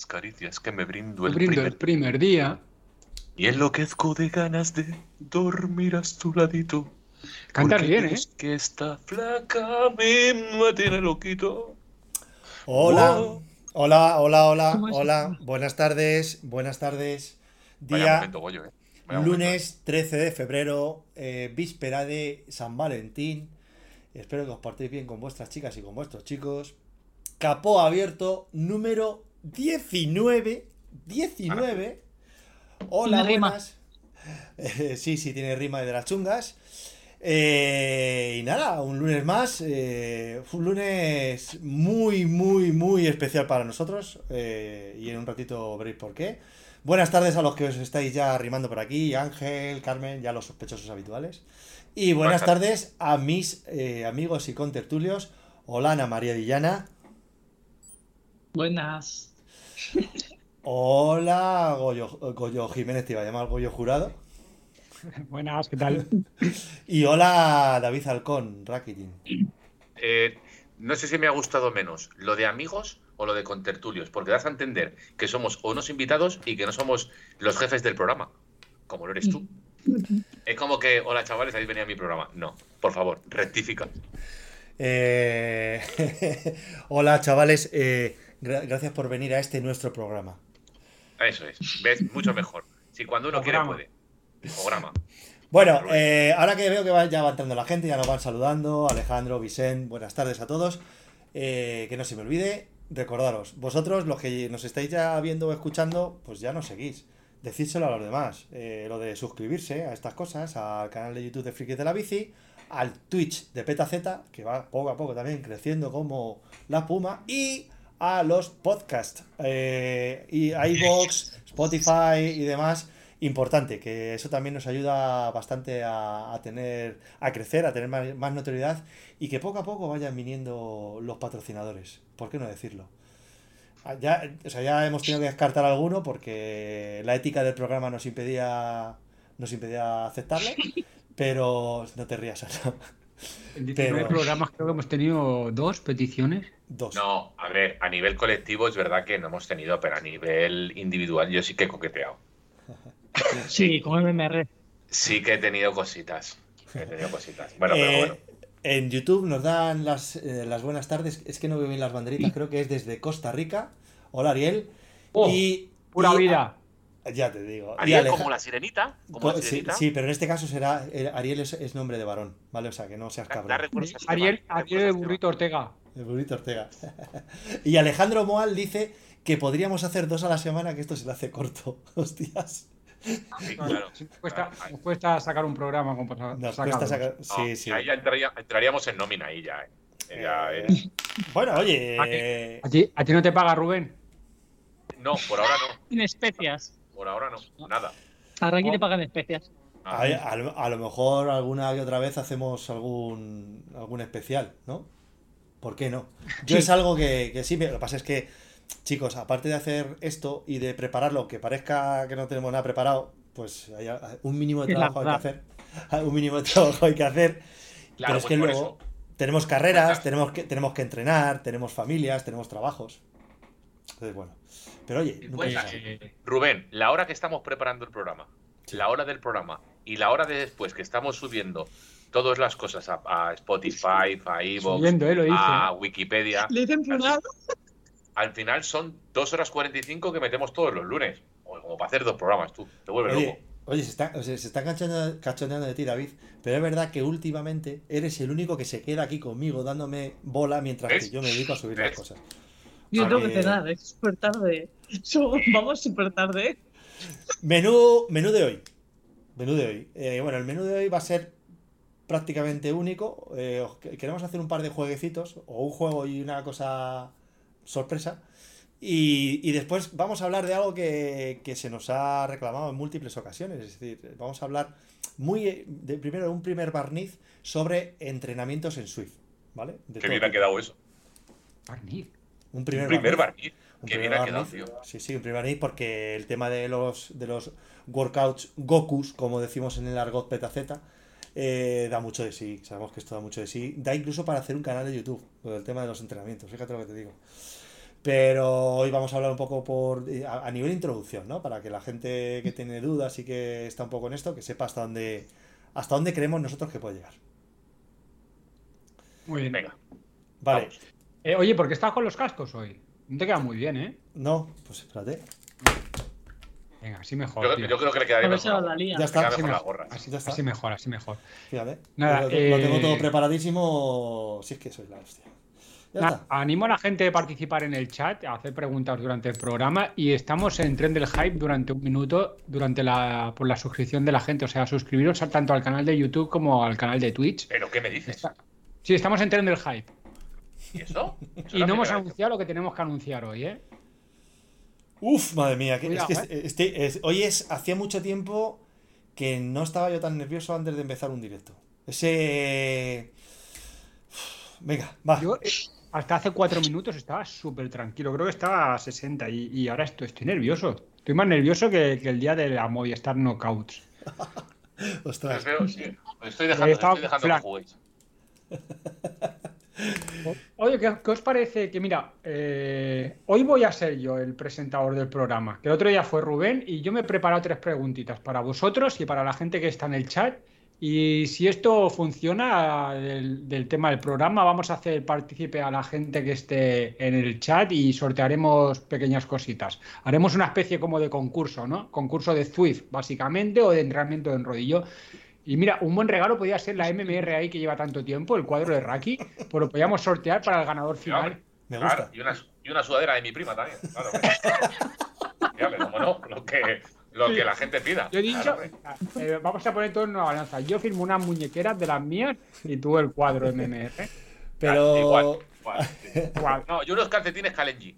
Las caricias que me brindo el brindo primer el primer día. Y enloquezco de ganas de dormir a tu ladito. Cantas Porque bien, ¿eh? es que esta flaca me tiene loquito. Hola, Wow. hola, hola, hola, hola. Buenas tardes, buenas tardes. Día momento, Goyo, eh. Lunes 13 de febrero, eh, víspera de San Valentín. Espero que os partéis bien con vuestras chicas y con vuestros chicos. Capó abierto número 19. 19. Hola, Tiene buenas. Eh, sí, sí, tiene rima de las chungas. Eh, y nada, un lunes más. eh, un lunes muy, muy, muy especial para nosotros. eh, y en un ratito veréis por qué. Buenas tardes a los que os estáis ya arrimando por aquí. Ángel, Carmen, ya los sospechosos habituales. Y buenas Buenas tardes a mis eh, amigos y contertulios. Hola, Ana María Villana. Buenas. Hola, Goyo, Goyo Jiménez, te iba a llamar Goyo Jurado. Buenas, ¿qué tal? Y hola, David Halcón, Rakitin. Eh, no sé si me ha gustado menos lo de amigos o lo de contertulios, porque das a entender que somos unos invitados y que no somos los jefes del programa, como lo eres tú. Es como que, hola chavales, habéis venido a mi programa. No, por favor, rectifica. Eh, Hola, chavales. eh, gra- gracias por venir a este nuestro programa. Eso es, ves, mucho mejor. Si cuando uno quiere puede. Programa. Bueno, eh, ahora que veo que va- ya va entrando la gente, ya nos van saludando. Alejandro, Vicente, buenas tardes a todos. Eh, que no se me olvide, recordaros, vosotros, los que nos estáis ya viendo o escuchando, pues ya nos seguís. Decídselo a los demás. Eh, lo de suscribirse a estas cosas, al canal de YouTube de Frikis de la Bici, al Twitch de PetaZ, que va poco a poco también creciendo como la puma, y a los podcasts, eh, y iVoox, Spotify y demás. Importante, que eso también nos ayuda bastante a, a tener, a crecer, a tener más, más notoriedad y que poco a poco vayan viniendo los patrocinadores. ¿Por qué no decirlo? Ah, Ya, o sea, ya hemos tenido que descartar alguno porque la ética del programa nos impedía, nos impedía aceptarlo, pero no te rías, Ana. En 19 Pero- programas creo que hemos tenido dos peticiones. Dos. No, a ver, a nivel colectivo es verdad que no hemos tenido, pero a nivel individual yo sí que he coqueteado. Sí, con MMR. Sí que he tenido cositas. He tenido cositas. Bueno, Eh, pero bueno. En YouTube nos dan las, eh, las buenas tardes. Es que no veo bien las banderitas, creo que es desde Costa Rica. Hola Ariel. Oh, y, Pura y- vida. Ya te digo. Ariel, Aleja- como la sirenita. Como la Co- sí, sirenita. sí, pero en este caso será. eh, Ariel es, es nombre de varón, ¿vale? O sea, que no seas cabrón. Ariel, Ariel Esteban. Burrito Ortega. El burrito Ortega. y Alejandro Moal dice que podríamos hacer dos a la semana, que esto se le hace corto. Hostias. Sí, claro. Nos cuesta, nos cuesta sacar un programa con Nos cuesta sacar. No, Sí, sí. Ahí ya entraría- entraríamos en nómina ahí ya. eh. Ya, Eh, eh. Bueno, oye. ¿A ¿A ti, ¿A ti no te paga Rubén? No, por ahora no. En especias. Por ahora no. Nada. Ahora aquí Oh. te pagan especias. Ah, a, a lo- a lo mejor alguna y otra vez hacemos algún algún especial, ¿no? ¿Por qué no? Yo es algo que, que sí, me- lo que pasa es que, chicos, aparte de hacer esto y de prepararlo, que parezca que no tenemos nada preparado, pues hay a- un mínimo de trabajo hay que hacer. Un mínimo de trabajo hay que hacer. Claro, pero es pues que luego eso. tenemos carreras, tenemos que, tenemos que entrenar, tenemos familias, tenemos trabajos. Entonces, bueno. Pero oye, sabe. Rubén, la hora que estamos preparando el programa, la hora del programa y la hora de después que estamos subiendo todas las cosas a, a Spotify, a Evox, eh, a Wikipedia, Le dicen plural. al final son 2 horas 45 que metemos todos los lunes. O como para hacer dos programas, tú. Te vuelves loco. Oye, se está, o sea, se está cachondeando, cachondeando de ti, David. Pero es verdad que últimamente eres el único que se queda aquí conmigo dándome bola mientras ¿Ves? que yo me dedico a subir las cosas. Yo tengo que cenar, es súper tarde. So- Vamos súper tarde. Menú, menú de hoy. Menú de hoy. Eh, bueno, el menú de hoy va a ser prácticamente único. Eh, os- que- queremos hacer un par de jueguecitos, o un juego y una cosa sorpresa. Y, y después vamos a hablar de algo que, que se nos ha reclamado en múltiples ocasiones. Es decir, vamos a hablar muy de primero de un primer barniz sobre entrenamientos en Swift. ¿Vale? De Qué bien ha quedado eso. Barniz. Un primer, Un primer barniz. barniz. Un Qué primer quedado, barniz. tío. Sí, sí, un primer barniz porque el tema de los, de los workouts Gokus, como decimos en el argot petaceta, eh, da mucho de sí. Sabemos que esto da mucho de sí. Da incluso para hacer un canal de YouTube, lo del tema de los entrenamientos, fíjate lo que te digo. Pero hoy vamos a hablar un poco por eh, a, a nivel introducción, ¿no? Para que la gente que tiene dudas y que está un poco en esto, que sepa hasta dónde, hasta dónde creemos nosotros que puede llegar. Muy bien. Venga. Vale. Vamos. Eh, oye, ¿por qué estás con los cascos hoy? No te queda muy bien, ¿eh? No, pues espérate. Venga, así mejor. Yo, tío. yo creo que le quedaría mejor. Ya está. queda Así mejor la gorra. así, Ya está. así mejor, así mejor. Fíjate. Nada, lo, lo tengo eh, todo preparadísimo. Si es que soy la hostia. Ya Nada, está. animo a la gente a participar en el chat, a hacer preguntas durante el programa y estamos en tren del hype durante un minuto durante la, por la suscripción de la gente. O sea, suscribiros tanto al canal de YouTube como al canal de Twitch. ¿Pero qué me dices? Está- Sí, estamos en tren del hype. ¿Y eso? Eso Y no hemos anunciado lo que tenemos que anunciar hoy, ¿eh? Uf, madre mía, que- Cuidado, es que es- este- es- hoy es hacía mucho tiempo que no estaba yo tan nervioso antes de empezar un directo. Ese Venga, va. Yo eh, hasta hace cuatro minutos estaba súper tranquilo. Creo que estaba a 60 y, y ahora estoy, estoy nervioso. Estoy más nervioso que, que el día de la Movistar Knockouts. Ostras. Sí. Estoy dejando, estoy dejando que juguéis. Oye, ¿qué, os parece? Que mira, eh, hoy voy a ser yo el presentador del programa. Que el otro día fue Rubén y yo me he preparado tres preguntitas para vosotros y para la gente que está en el chat. Y si esto funciona del, del tema del programa, vamos a hacer partícipe a la gente que esté en el chat y sortearemos pequeñas cositas. Haremos una especie como de concurso, ¿no? Concurso de Zwift, básicamente, o de entrenamiento en rodillo. Y mira, un buen regalo podría ser la MMR ahí que lleva tanto tiempo, el cuadro de Raki, pues lo podríamos sortear para el ganador final. Me Claro, y, una, y una sudadera de mi prima también. Claro, Fíjate, como no, lo que, lo que la gente pida. Yo he dicho, Claro, eh, vamos a poner todo en una balanza. Yo firmo unas muñequeras de las mías y tú el cuadro MMR. Pero Igual, igual, sí. Guau, No, yo unos calcetines Kalenji.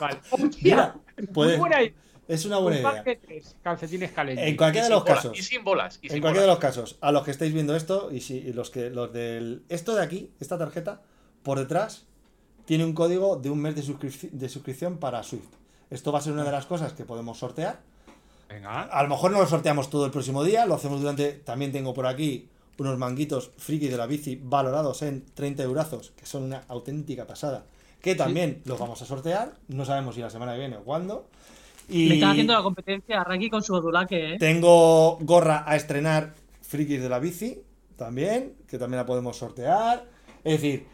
vale. Mira, Muy buena idea. Es una buena Un idea. de tres calcetines Kalenji. En cualquiera de los bolas, casos. Y sin bolas. Y En cualquiera de bolas. los casos, a los que estáis viendo esto y si y los que los del esto de aquí, esta tarjeta por detrás tiene un código de un mes de, suscrip- de suscripción para Swift. Esto va a ser una de las cosas que podemos sortear. Venga. A lo mejor no lo sorteamos todo el próximo día, lo hacemos durante. También tengo por aquí unos manguitos friki de la bici valorados en 30 eurazos, que son una auténtica pasada. Que también los vamos a sortear. No sabemos si la semana que viene o cuándo. Y Le están haciendo la competencia a Raki con su odulaque, ¿eh? tengo gorra a estrenar frikis de la bici también, que también la podemos sortear. Es decir,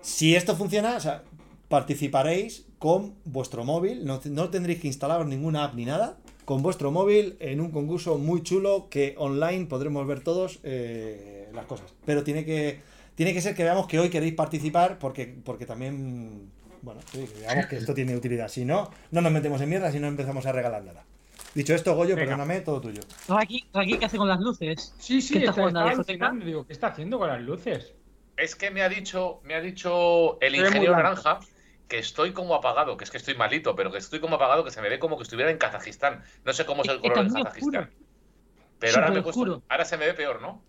si esto funciona, o sea, participaréis con vuestro móvil, no, no tendréis que instalaros ninguna app ni nada, con vuestro móvil en un concurso muy chulo que online podremos ver todos eh, las cosas. Pero tiene que, tiene que ser que veamos que hoy queréis participar porque, porque también, bueno, sí, que veamos que esto tiene utilidad. Si no, no nos metemos en mierda si no empezamos a regalar nada. Dicho esto, Goyo, Venga. perdóname, todo tuyo. Raki, Raki, ¿qué hace con las luces? Sí, sí, ¿Qué está. Digo, ¿qué está haciendo con las luces? Es que me ha dicho, me ha dicho el ingeniero naranja que estoy como apagado, que es que estoy malito, pero que estoy como apagado, que se me ve como que estuviera en Kazajistán. No sé cómo es el color en Kazajistán. oscuro. Pero ahora, me he puesto- ahora se me ve peor, ¿no?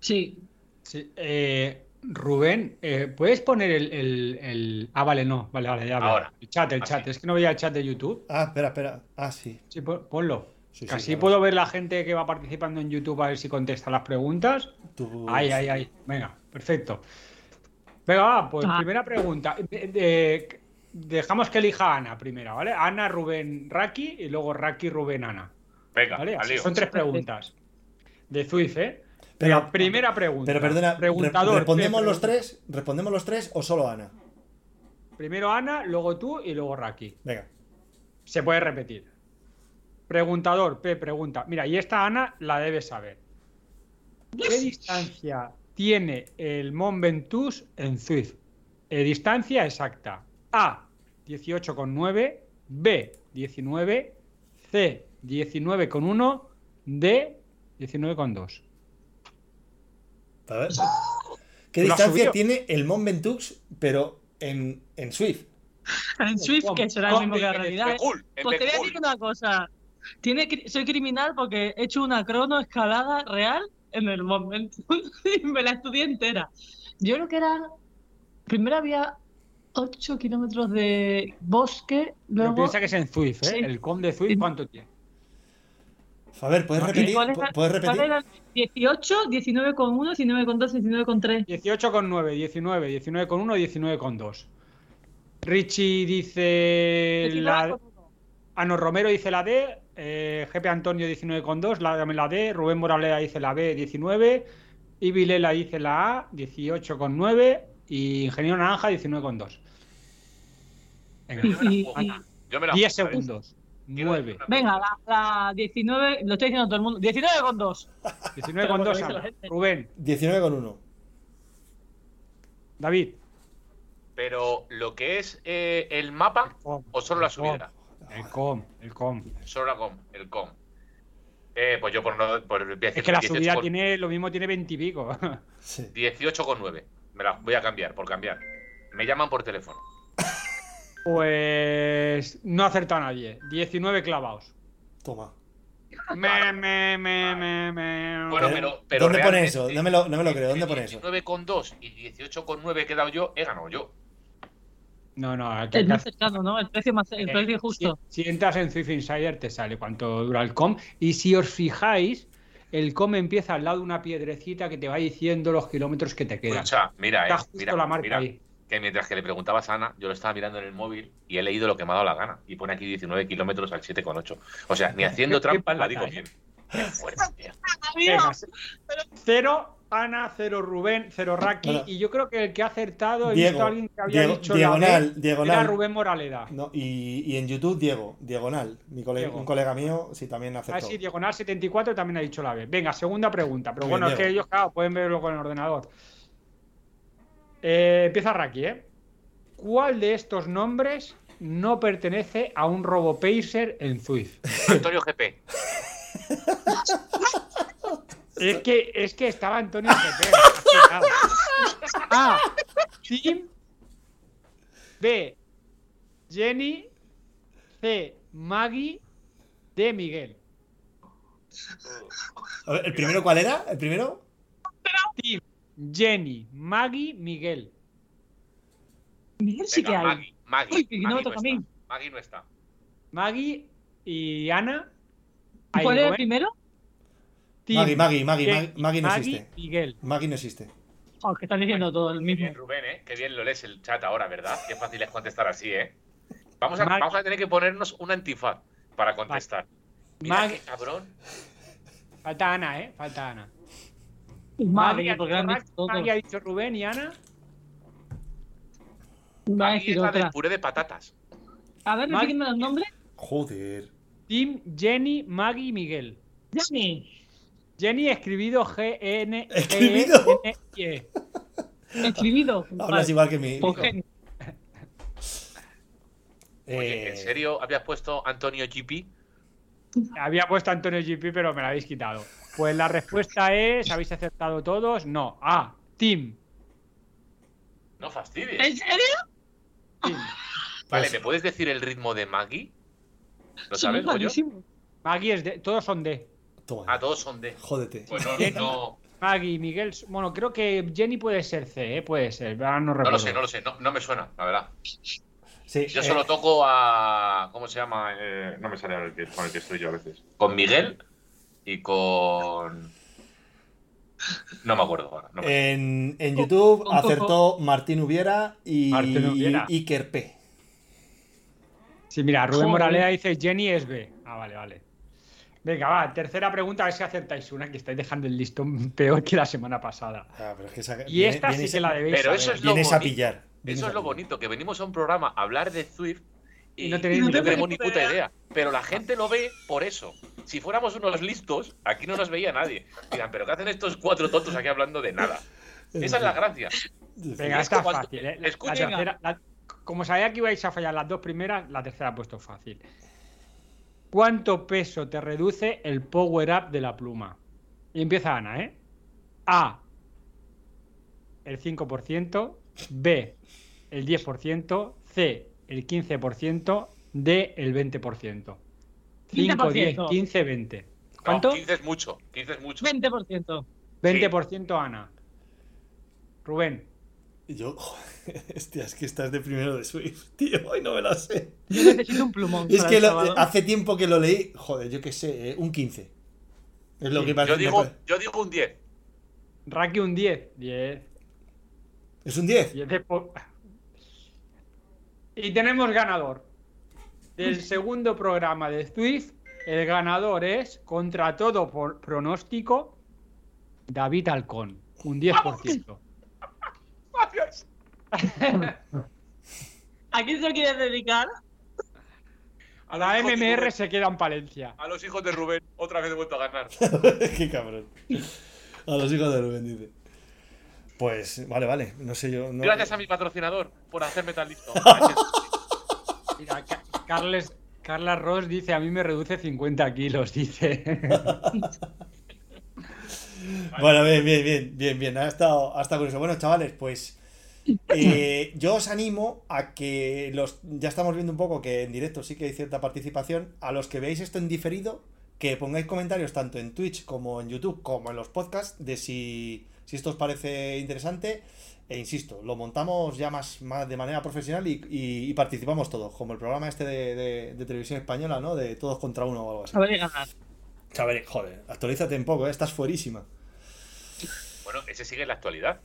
Sí. Sí, eh, Rubén, eh, ¿puedes poner el, el- el- Ah, vale, no. Vale, vale, ya. Ahora. El chat, el Así. chat. Es que no veía el chat de YouTube. Ah, espera, espera. Ah, sí. Sí, pon- ponlo. Sí, sí, Que Así claro. puedo ver la gente que va participando en YouTube a ver si contesta las preguntas. Tú- Ay, ay, ay. Venga, perfecto. Venga, va, pues Ah. primera pregunta. De- de- dejamos que elija Ana primero, ¿vale? Ana, Rubén, Raki y luego Raki, Rubén, Ana. Venga, ¿Vale? son tres preguntas. De Zwift, ¿eh? Pero- primera pregunta. Pero perdona, Preguntador. ¿respondemos ¿qué los tres? ¿Respondemos los tres o solo Ana? Primero Ana, luego tú y luego Raki. Venga. Se puede repetir. Preguntador, P pregunta. Mira, y esta Ana la debe saber. ¿Qué distancia tiene el Mont Ventoux en Zwift? Eh, distancia exacta. A, 18,9, B 19, C 19,1, D 19,2. A ver. ¿Qué ¿Lo has distancia tiene el Mont Ventoux, pero en, en Swift? En Swift, que será el mismo que la en realidad. En Pues te voy a decir una cosa. Tiene, soy criminal porque he hecho una crono escalada real en el momento y me la estudié entera. Yo creo que eran. Primero había 8 kilómetros de bosque, Pero luego. piensa que es en Zwift, ¿eh? Sí. El com de Zwift, ¿cuánto tiene? A ver, ¿puedes ¿Y repetir? ¿Cuál era- ¿Puedes cuál repetir? eran? 18, 19,1, 19,2, 19,3. 18,9, 19, 19,1, 19,2. Richie dice la, Ano Romero dice la D, eh, GP Antonio 19,2, la, la D, Rubén Moralea dice la B 19, y Vilela dice la A 18,9 y Ingeniero Naranja 19,2. Venga, Y- y- y- Yo me la 10 apunto, ¿eh? segundos. 9. venga, la, la 19, lo estoy diciendo todo el mundo. 19,2. 19,2. Pero Ana. porque dice la Rubén, 19,1. David. Pero lo que es eh, el mapa o solo la subida. El com, el com. Solo la com, el com. Eh, pues yo por no. Por, voy a decir Es que la 18 subida con- tiene lo mismo, tiene 20 y pico. Sí. 18,9. Me la voy a cambiar, por cambiar. Me llaman por teléfono. Pues no ha acertado nadie. 19 clavados. Toma. Me, me, me, me, me. Bueno, Eh, pero. pero ¿Dónde pone eso? No me lo, no me lo creo. ¿Dónde pone eso? 19,2 y 18,9 he dado yo, he ganado yo. No, no, hay que- El más cercano, ¿no? El precio, más, el Eh, precio justo. Si, si entras en Swift Insider te sale cuánto dura el com. Y si os fijáis, el com empieza al lado de una piedrecita que te va diciendo los kilómetros que te quedan. Escucha, mira, Está eh, justo mira, la marca mira, ahí. Que mientras que le preguntabas a Ana, yo lo estaba mirando en el móvil y he leído lo que me ha dado la gana. Y pone aquí 19 kilómetros al 7,8. O sea, ni haciendo Qué- qué trampa la digo eh. bien. Cero Ana, cero Rubén, cero Raki. Bueno. y yo creo que el que ha acertado he Diego, visto a alguien que había Diego- dicho diagonal, la B, diagonal. era Rubén Moraleda. No, y, y en YouTube, Diego, diagonal. Mi cole- Diego. Un colega mío, sí, también Ah, aceptó. sí, Diagonal 74 también ha dicho la B. Venga, segunda pregunta. Pero bueno, es que ellos, claro, pueden verlo con el ordenador. Eh, empieza Raki, ¿eh? ¿Cuál de estos nombres no pertenece a un RoboPacer en Zwift? Antonio GP. Es que, es que estaba Antonio GP. A. Tim. B. Jenny. C. Maggie. D. Miguel. A ver, ¿El primero cuál era? ¿El primero? Tim. Jenny. Maggie. Miguel. Miguel sí que hay. Maggie, Maggie, Uy, que no me Maggie toca a mí. está. Maggie no está. Maggie y Ana. ¿Y Ahí, ¿Cuál era el primero? Tim, Maggie, Maggie, Maggie, Jenny, Maggie, Maggie no Maggie, existe. Miguel. Maggie no existe. Oh, que están diciendo todo el Qué mismo. bien, Rubén, ¿eh? Qué bien lo lees el chat ahora, ¿verdad? Qué fácil es contestar así, ¿eh? Vamos a, Maggie- vamos a tener que ponernos un antifaz para contestar. Mira Maggie- qué cabrón. Falta Ana, ¿eh? Falta Ana. Madre, ha porque dicho Rubén y Ana. Va a Maggie decir es la del puré de patatas. A ver, repíteme los nombres. Joder. Tim, Jenny, Maggie y Miguel. Jenny. Jenny escribido G-N. ¿Escribido? G-N-I-E. Escribido. Hablas Vale. igual que mi. Pues hijo. genio. Oye, ¿en Eh, serio habías puesto Antonio GP? Había puesto Antonio GP, pero me la habéis quitado. Pues la respuesta es: ¿habéis acertado todos? No. A. Tim. No fastidies. ¿En serio? Tim. Vale, Pues- ¿me puedes decir el ritmo de Maggie? ¿Lo Sí, sabes, Goyo? Maggie es de. Todos son D. Toma. Ah, todos son de. Jódete. Pues no, Maggie y Miguel. Bueno, creo que Jenny puede ser C, ¿eh? Puede ser. Ahora no lo sé, no lo sé. No, no me suena, la verdad. Sí, Yo eh, solo toco a. ¿Cómo se llama? Eh, no me sale ahora el que, con el que estoy yo a veces. Con Miguel y con. No me acuerdo ahora. no me- En, en YouTube acertó Martín Ubiera y Martín. Iker P. Sí, mira, Rubén Joder. Moralea dice Jenny es B. Ah, vale, vale. Venga, va, tercera pregunta, a ver si acertáis una, que estáis dejando el listón peor que la semana pasada. Ah, pero es que esa- Y viene- esta sí que la debéis Pero saber. eso es lo Vienes a bonito. pillar. vienes Eso es lo bonito, que venimos a un programa a hablar de Swift y, Y no tenéis y ni tenemos ni puta idea. idea. Pero la gente lo ve por eso. Si fuéramos unos listos, aquí no nos veía nadie. Dirán, ¿pero qué hacen estos cuatro tontos aquí hablando de nada? Esa es la gracia. Venga, Es está cuando- fácil, ¿eh? La escuchen- tercera- la- como sabía que ibais a fallar las dos primeras, la tercera ha puesto fácil. ¿Cuánto peso te reduce el power up de la pluma? Y empieza Ana, ¿eh? A. El 5%. B. El 10%. C. El 15%. D. El 20%. 5, 10, 15%. 15, 20. No, ¿Cuánto? 15 es mucho. 15 es mucho. 20%. 20% Ana. Rubén. Yo, joder, hostia, es que estás de primero de Swift, tío, hoy no me la sé. Yo necesito un plumón. Es que lo- hace tiempo que lo leí, joder, yo qué sé, eh, un 15. Es lo Sí, que. Yo digo, yo digo un 10. Raki un 10. 10. ¿Es un 10? 10 de po- Y tenemos ganador. Del segundo programa de Swift, el ganador es, contra todo por pronóstico, David Alcón. Un 10%. Gracias. ¿A quién se lo quieres dedicar? A la MMR se queda en Palencia. A los hijos de Rubén, otra vez he vuelto a ganar. Qué cabrón. A los hijos de Rubén, dice. Pues, vale, vale, no sé yo. no- Gracias a mi patrocinador por hacerme tan listo. Mira, Ca- Carles, Carla Ross dice, a mí me reduce 50 kilos, dice. Bueno, bien, bien, bien, bien, bien. Ha estado, ha estado curioso. Bueno, chavales, pues eh, yo os animo a que los. Ya estamos viendo un poco que en directo sí que hay cierta participación. A los que veáis esto en diferido, que pongáis comentarios tanto en Twitch como en YouTube, como en los podcasts, de si, si esto os parece interesante. E insisto, lo montamos ya más, más de manera profesional y, y- y participamos todos, como el programa este de, de- de televisión española, ¿no? De todos contra uno o algo así. A ver, ganar. Chavales, joder, actualízate un poco, ¿eh? estás fuerísima. Bueno, ese sigue en la actualidad.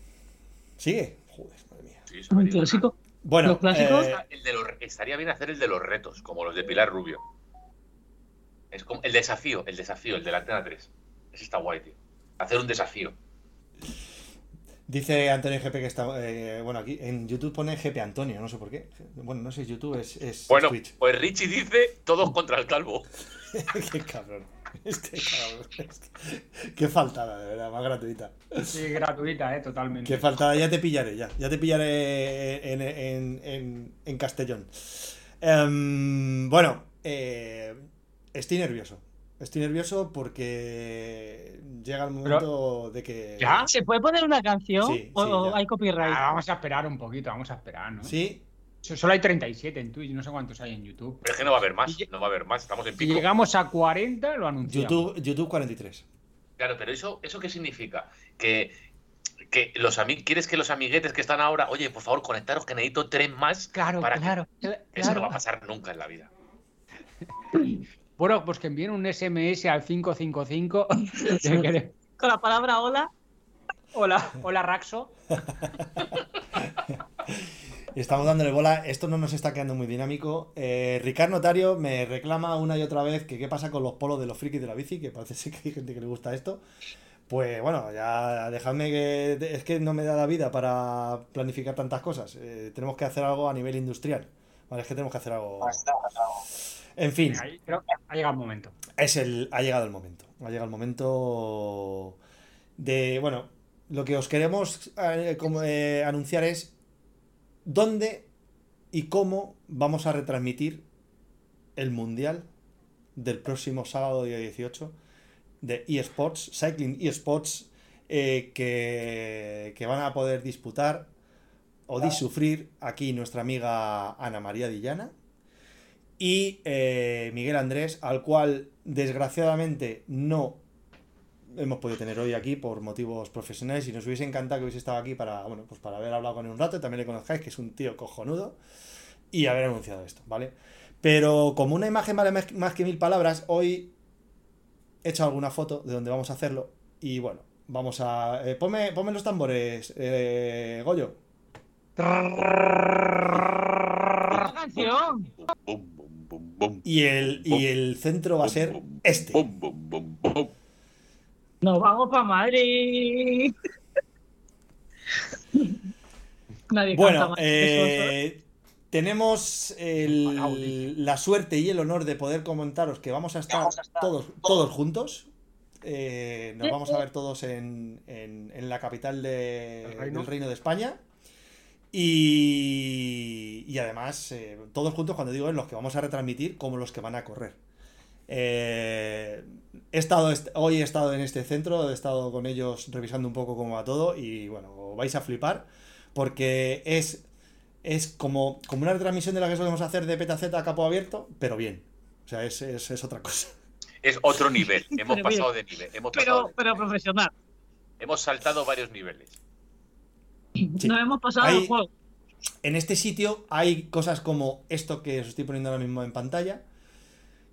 ¿Sigue? Joder, madre mía. Sí, Un clásico. Bueno, ¿Los clásicos? eh, El de los- estaría bien hacer el de los retos, como los de Pilar Rubio. Es como el desafío, el desafío, el de la Antena 3. Ese está guay, tío. Hacer un desafío. Dice Antonio GP que está. eh, bueno, aquí en YouTube pone GP Antonio, no sé por qué. Bueno, no sé, YouTube es, es Bueno, Twitch. pues Richie dice todos contra el calvo. qué cabrón. Es que cabrón. es que- qué faltada, de verdad, más gratuita. Sí, gratuita, eh, totalmente. Qué faltada, ya te pillaré, ya. Ya te pillaré en, en, en, en Castellón. Em, bueno, eh, estoy nervioso. Estoy nervioso porque llega el momento de que. ¿Ya? ¿Se puede poner una canción? Sí, ¿O sí, o ya. hay copyright? Ah, vamos a esperar un poquito, vamos a esperar, ¿no? Sí, So- Solo hay 37 en Twitch, no sé cuántos hay en YouTube. Pero es que no va a haber más, no va a haber más, estamos en Si pico. llegamos a 40, lo anunciamos. YouTube, YouTube 43. Claro, pero eso, ¿eso qué significa? Que, que los ¿Quieres que los amiguetes que están ahora, oye, por favor, conectaros que necesito tres más? Claro, para que- claro. Eso no claro. va a pasar nunca en la vida. Bueno, pues que envíen un SMS al 555. que quere- Con la palabra hola. Hola, hola Raxo. Estamos dándole bola. Esto no nos está quedando muy dinámico. Eh, Ricard Notario me reclama una y otra vez que qué pasa con los polos de los frikis de la bici, que parece ser que hay gente que le gusta esto. Pues bueno, ya dejadme que... Es que no me da la vida para planificar tantas cosas. Eh, tenemos que hacer algo a nivel industrial. Vale, es que tenemos que hacer algo... En fin. Creo que ha llegado el momento. Es el, ha llegado el momento. Ha llegado el momento de. Bueno, lo que os queremos eh, como, eh, anunciar es dónde y cómo vamos a retransmitir el mundial del próximo sábado, día 18, de eSports, Cycling eSports, eh, que, que van a poder disputar o disufrir aquí nuestra amiga Ana María Dillana y eh, Miguel Andrés, al cual desgraciadamente no hemos podido tener hoy aquí por motivos profesionales y nos hubiese encantado que hubiese estado aquí para, bueno, pues para haber hablado con él un rato, también le conozcáis, que es un tío cojonudo, y haber anunciado esto, ¿vale? Pero como una imagen vale más- que mil palabras, hoy he hecho alguna foto de donde vamos a hacerlo y bueno, vamos a... eh, ponme, ponme los tambores, eh, Goyo. ¡Una canción! Bum, bum. Y el, y el centro va a ser este. Bum, bum, bum, bum. ¡Nos vamos para Madrid! Nadie Bueno, ¿eh? eh, tenemos el- la suerte y el honor de poder comentaros que vamos a estar todos, todos juntos. Eh, nos vamos a ver todos en, en- en la capital de- El reino. del Reino de España. Y, y además, eh, todos juntos, cuando digo los que vamos a retransmitir, como los que van a correr. Eh, he estado est- hoy he estado en este centro, he estado con ellos revisando un poco cómo va todo y bueno, vais a flipar porque es, es como, como una retransmisión de la que solemos hacer de Petaceta a capo abierto, pero bien. O sea, es, es, es otra cosa. Es otro nivel. Hemos Pero pasado bien. de nivel. Hemos, pasado Pero, de- pero profesional. hemos saltado varios niveles. Sí. Nos hemos pasado Ahí- el juego. En este sitio hay cosas como esto que os estoy poniendo ahora mismo en pantalla,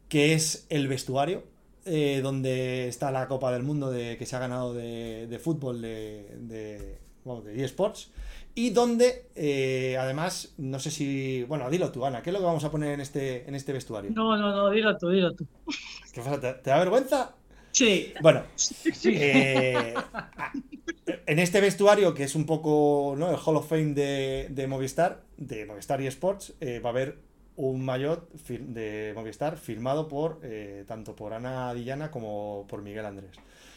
que es el vestuario, eh, donde está la Copa del Mundo de, que se ha ganado de, de fútbol de, de, vamos, de eSports, y donde eh, además, no sé si... Bueno, dilo tú, Ana, ¿qué es lo que vamos a poner en este, en este vestuario? No, no, no, dilo tú, dilo tú. ¿Qué pasa? ¿Te, te da vergüenza? Sí. Bueno, eh, en este vestuario, que es un poco ¿no? el Hall of Fame de, de Movistar, de Movistar y Sports, eh, va a haber un maillot de Movistar firmado por eh, tanto por Ana Dillana como por Miguel Andrés.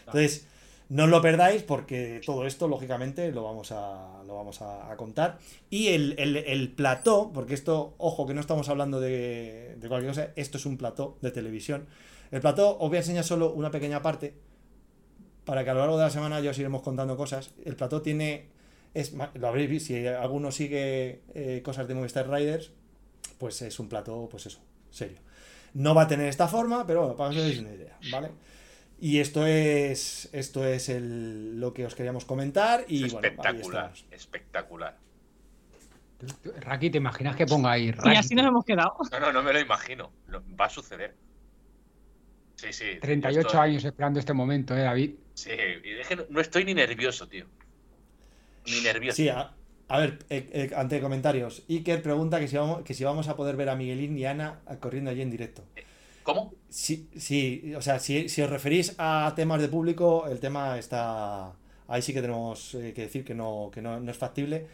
Entonces, no os lo perdáis porque todo esto, lógicamente, lo vamos a, lo vamos a, a contar. Y el, el, el plató, porque esto, ojo, que no estamos hablando de, de cualquier cosa, esto es un plató de televisión. El plató, os voy a enseñar solo una pequeña parte para que a lo largo de la semana ya os iremos contando cosas. El plató tiene, es, lo habréis visto, si alguno sigue eh, cosas de Movistar Riders, pues es un plató, pues eso, serio. No va a tener esta forma, pero bueno, para que os hagáis una idea, ¿vale? Y esto es, esto es el, lo que os queríamos comentar y bueno, ahí espectacular. estamos. Espectacular. Raki, ¿te imaginas que ponga ahí? Y Raki? así nos hemos quedado. No, no, no me lo imagino. Va a suceder. Sí, sí. yo 38 estoy- años esperando este momento, ¿eh, David? Sí, no, estoy ni nervioso, tío. Ni nervioso. Sí, a, a ver, eh, eh, ante comentarios. Iker pregunta que si, vamos, que si vamos a poder ver a Miguelín y Ana corriendo allí en directo. ¿Cómo? Sí, sí, o sea, si, si os referís a temas de público, el tema está. Ahí sí que tenemos eh, que decir que no, que no, no es factible.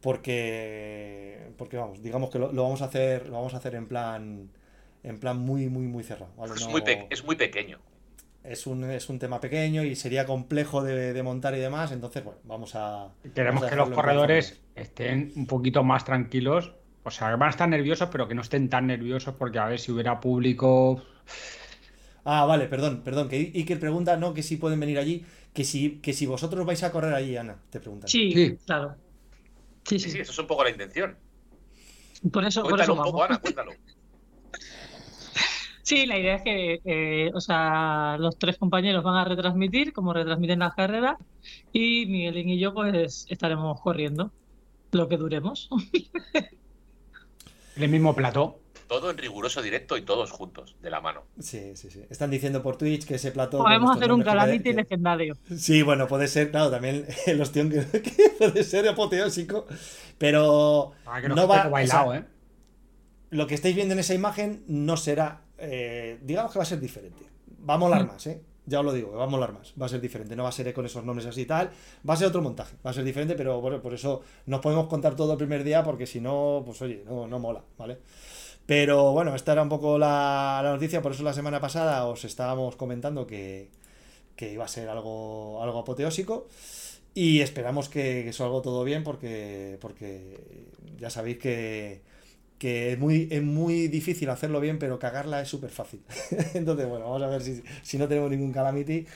Porque. Porque vamos, digamos que lo, lo vamos a hacer. Lo vamos a hacer en plan. En plan muy, muy, muy cerrado. ¿vale? Es, No- muy es muy pequeño. es un, es un tema pequeño y sería complejo de, de montar y demás. Entonces, bueno, vamos a. Queremos vamos a que los corredores estén un poquito más tranquilos. O sea, van a estar nerviosos, pero que no estén tan nerviosos porque a ver si hubiera público. Ah, vale, perdón, perdón. Que Iker pregunta, no, que si pueden venir allí. Que si, que si vosotros vais a correr allí, Ana, te preguntan. Sí, Sí. claro. Sí, Sí, sí. sí, eso es un poco la intención. Por eso, por Cuéntalo eso un poco. Ana, cuéntalo. Sí, la idea es que, eh, o sea, los tres compañeros van a retransmitir, como retransmiten las carreras, y Miguelín y yo, pues, estaremos corriendo lo que duremos. En el mismo plató. Todo en riguroso directo y todos juntos, de la mano. Sí, sí, sí. Están diciendo por Twitch que ese plató. Podemos hacer un calamity que- legendario. Sí, bueno, puede ser, claro, también el ostión que, que puede ser apoteósico. Pero Ah, que no, no no va. bailado, o sea, ¿eh? Lo que estáis viendo en esa imagen no será. Eh, digamos que va a ser diferente. Va a molar más, ¿eh? Ya os lo digo, va a molar más. Va a ser diferente. No va a ser con esos nombres así y tal. Va a ser otro montaje. Va a ser diferente, pero bueno, por eso nos podemos contar todo el primer día, porque si no, pues oye, no, no mola, ¿vale? Pero bueno, esta era un poco la, la noticia. Por eso la semana pasada os estábamos comentando que, que iba a ser algo, algo apoteósico. Y esperamos que, que salga todo bien porque, porque ya sabéis que, que es, muy, es muy difícil hacerlo bien, pero cagarla es súper fácil. Entonces, bueno, vamos a ver si, si no tenemos ningún calamity.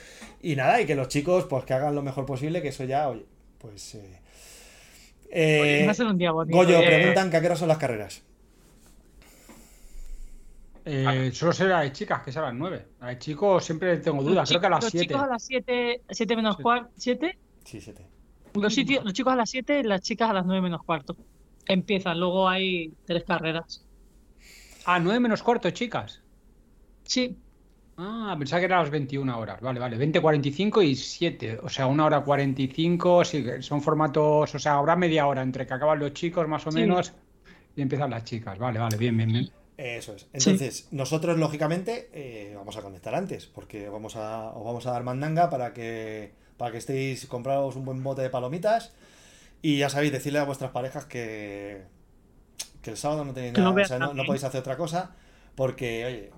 Y nada, y que los chicos pues que hagan lo mejor posible, que eso ya, oye, pues... eh, eh, Va a ser un día bonito. Goyo, Eh, preguntan que a qué hora son las carreras. Eh, solo será de chicas, que es a las 9. A de chicos siempre tengo los dudas. Creo que a las los 7. chicos a las 7, 7 menos Sí. cuarto, 7. Sí, siete. Los, sitios, los chicos a las 7, las chicas a las 9 menos cuarto. Empiezan, luego hay tres carreras. Ah, 9 menos cuarto, chicas. Sí, Ah, pensaba que era a las 21 horas. Vale, vale. 20, 45 y 7. O sea, una hora 45. Sí, que son formatos. O sea, habrá media hora entre que acaban los chicos, más o Sí. menos, y empiezan las chicas. Vale, vale, bien, bien, bien. Eso es. Entonces, nosotros, lógicamente, eh, vamos a conectar antes, porque vamos a, os vamos a dar mandanga para que, para que estéis, compraros un buen bote de palomitas. Y ya sabéis, decirle a vuestras parejas que, que el sábado no tenéis nada, o vean sea, no, no podéis hacer otra cosa, porque, oye,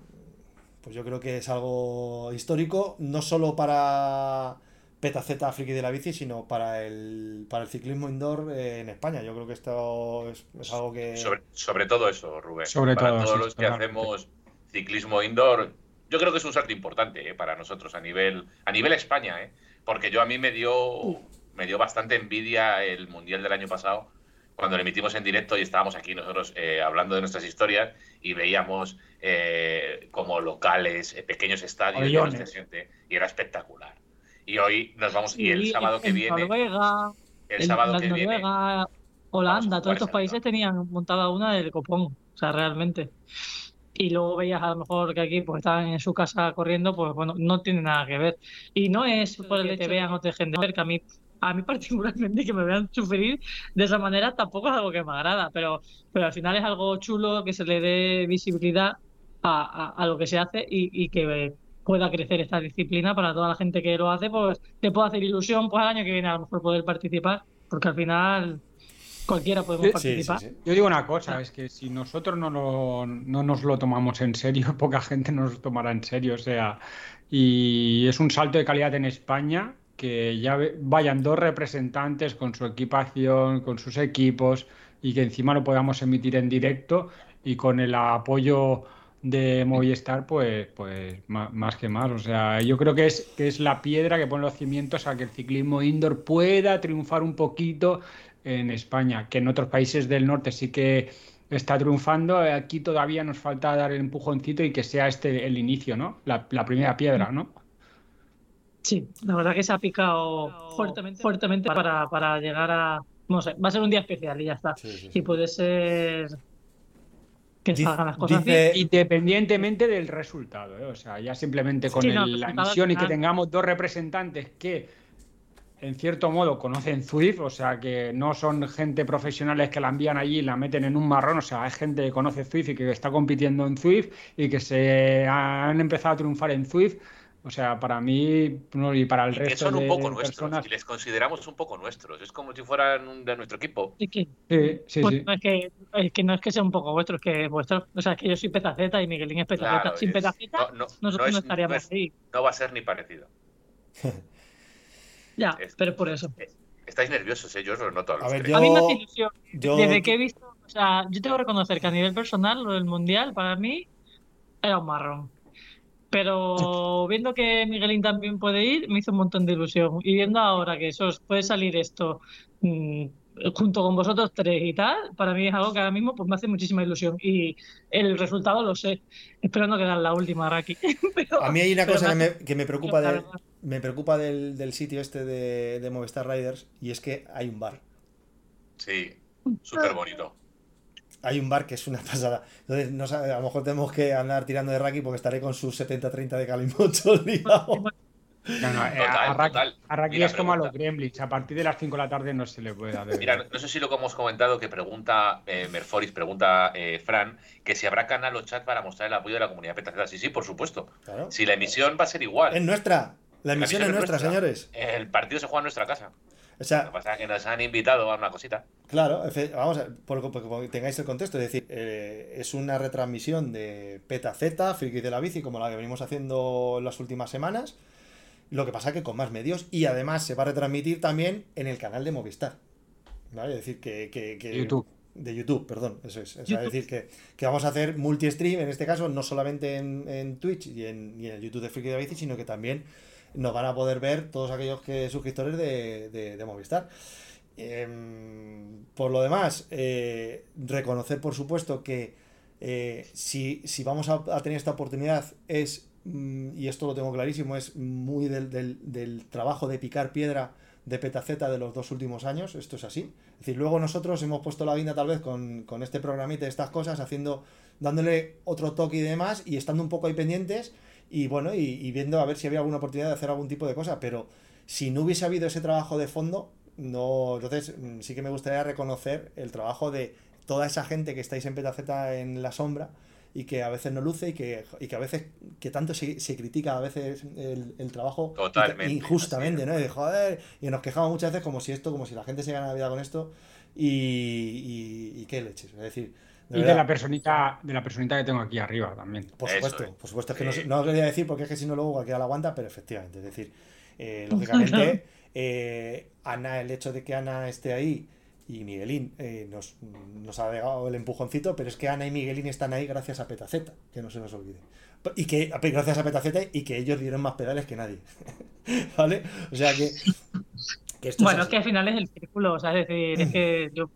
pues yo creo que es algo histórico, no solo para Petaceta Friki de la bici, sino para el, para el ciclismo indoor eh, en España. Yo creo que esto es, es algo que... Sobre, sobre todo eso, Rubén. Sobre para todo, todos sí, los que hacemos ciclismo indoor, yo creo que es un salto importante eh, para nosotros a nivel, a nivel España, eh, porque yo a mí me dio, me dio bastante envidia el Mundial del año pasado, cuando lo emitimos en directo y estábamos aquí nosotros eh, hablando de nuestras historias y veíamos eh, como locales, eh, pequeños estadios y era espectacular. Y hoy nos vamos, y el sábado que en viene, Noruega, el sábado que viene, Holanda, todos estos países tenían montada una del copón, o sea, realmente. Y luego veías a lo mejor que aquí pues estaban en su casa corriendo, pues bueno, no tiene nada que ver. Y no es por el que te vean o te dejen de ver, que a mí, a mí particularmente que me vean sufrir de esa manera tampoco es algo que me agrada, pero, pero al final es algo chulo que se le dé visibilidad a, a- a lo que se hace y, y que pueda crecer esta disciplina para toda la gente que lo hace, pues te puede hacer ilusión pues el año que viene a lo mejor poder participar, porque al final cualquiera podemos Sí, Sí, sí, participar. sí. Yo digo una cosa, es que si nosotros no, lo- no nos lo tomamos en serio, poca gente nos lo tomará en serio. O sea, y es un salto de calidad en España que ya vayan dos representantes con su equipación, con sus equipos y que encima lo podamos emitir en directo y con el apoyo de Movistar, pues, pues más, que más. O sea, yo creo que es, que es la piedra que pone los cimientos a que el ciclismo indoor pueda triunfar un poquito en España, que en otros países del norte sí que está triunfando. Aquí todavía nos falta dar el empujoncito y que sea este el inicio, ¿no? La, la primera piedra, ¿no? Sí, la verdad que se ha picado fuertemente, fuertemente para, para llegar a, no sé, va a ser un día especial y ya está. Sí, sí, sí. Y puede ser que Dice- salgan las cosas dice- bien. Independientemente del resultado, ¿eh? O sea, ya simplemente con no, la emisión y que tengamos dos representantes que, en cierto modo, conocen Zwift, o sea, que no son gente profesionales que la envían allí y la meten en un marrón, o sea, es gente que conoce Zwift y que está compitiendo en Zwift y que se han empezado a triunfar en Zwift. O sea, para mí no, y para el y que resto son un de poco nuestros, personas. y les consideramos un poco nuestros. Es como si fueran un- de nuestro equipo. Sí, que- Sí, sí, pues sí. no es que, es que no es que sea un poco vuestro, es que vuestro, o sea, es que yo soy petaceta y Miguelín es petaceta. Claro, Sin es- petaceta, no, no, nosotros no no, es- estaríamos no es- ahí. No va a ser ni parecido. Ya, Es- pero por eso. Estáis nerviosos, ¿eh? yo os lo noto a los A ver, tres. yo- A mí me hace ilusión. yo- Desde que he visto, o sea, yo tengo que reconocer que a nivel personal, lo del mundial para mí era un marrón. Pero viendo que Miguelín también puede ir, me hizo un montón de ilusión. Y viendo ahora que eso puede salir esto mm, junto con vosotros tres y tal, para mí es algo que ahora mismo pues, me hace muchísima ilusión. Y el resultado lo sé. Espero no quedar la última Raki. Pero- A mí hay una cosa que me hace- me, que me preocupa, verdad. me preocupa del, del sitio este de, de Movistar Riders y es que hay un bar. Sí, súper bonito. Hay un bar que es una pasada. Entonces, no sabe, a lo mejor tenemos que andar tirando de Raki porque estaré con sus 70-30 de Calimocho. No, no, eh, Total, a Raki- total. a Raki Mira, es como a los. Gremlins, a partir de las 5 de la tarde no se le puede dar. Mira, no sé si lo que hemos comentado, que pregunta eh, Merforis, pregunta eh, Fran, que si habrá canal o chat para mostrar el apoyo de la comunidad petaceta. Sí, sí, por supuesto. Claro. Si la emisión va a ser igual. Es nuestra. La emisión es nuestra, señores. El partido se juega en nuestra casa. O Lo sea, que pasa es que nos han invitado a una cosita. Claro, vamos a por, por- por que tengáis el contexto, es decir, eh, es una retransmisión de Peta Z, Friki de la Bici, como la que venimos haciendo en las últimas semanas. Lo que pasa que con más medios y además se va a retransmitir también en el canal de Movistar. ¿Vale? Es decir, que. que- que- YouTube. De YouTube, perdón, eso es. Es decir, que, que vamos a hacer multi-stream, en este caso, no solamente en, en Twitch y en, y en el YouTube de Friki de la Bici, sino que también nos van a poder ver todos aquellos que suscriptores de, de- de Movistar. Em, por lo demás, eh, reconocer por supuesto que eh, si, si vamos a, tener esta oportunidad es, mm, y esto lo tengo clarísimo, es muy del, del- del trabajo de picar piedra de Petaceta de los dos últimos años, esto es así. Es decir, luego nosotros hemos puesto la guinda tal vez con, con este programita estas cosas, haciendo, dándole otro toque y demás, y estando un poco ahí pendientes, y bueno, y, y viendo a ver si había alguna oportunidad de hacer algún tipo de cosa, pero si no hubiese habido ese trabajo de fondo, no, entonces mm, sí que me gustaría reconocer el trabajo de toda esa gente que estáis en Petaceta en la sombra y que a veces no luce y que, y que a veces que tanto se, se critica a veces el, el trabajo Totalmente, injustamente, así ¿no? Y de joder, y nos quejamos muchas veces como si esto, como si la gente se gana la vida con esto y, y, y qué leches, es decir, de Y de la personita, de la personita que tengo aquí arriba también. por Eso supuesto, es. por supuesto, es que no, Sí. no lo quería decir porque es que si no luego cualquiera la aguanta, pero efectivamente, es decir, Eh, lógicamente, eh, Ana, el hecho de que Ana esté ahí y Miguelín eh, nos, nos ha dado el empujoncito, pero es que Ana y Miguelín están ahí gracias a Petaceta, que no se nos olvide. Y que gracias a Petaceta y que ellos dieron más pedales que nadie. ¿Vale? O sea que. que esto bueno, es, que al final es el círculo, o sea, es decir, es que yo.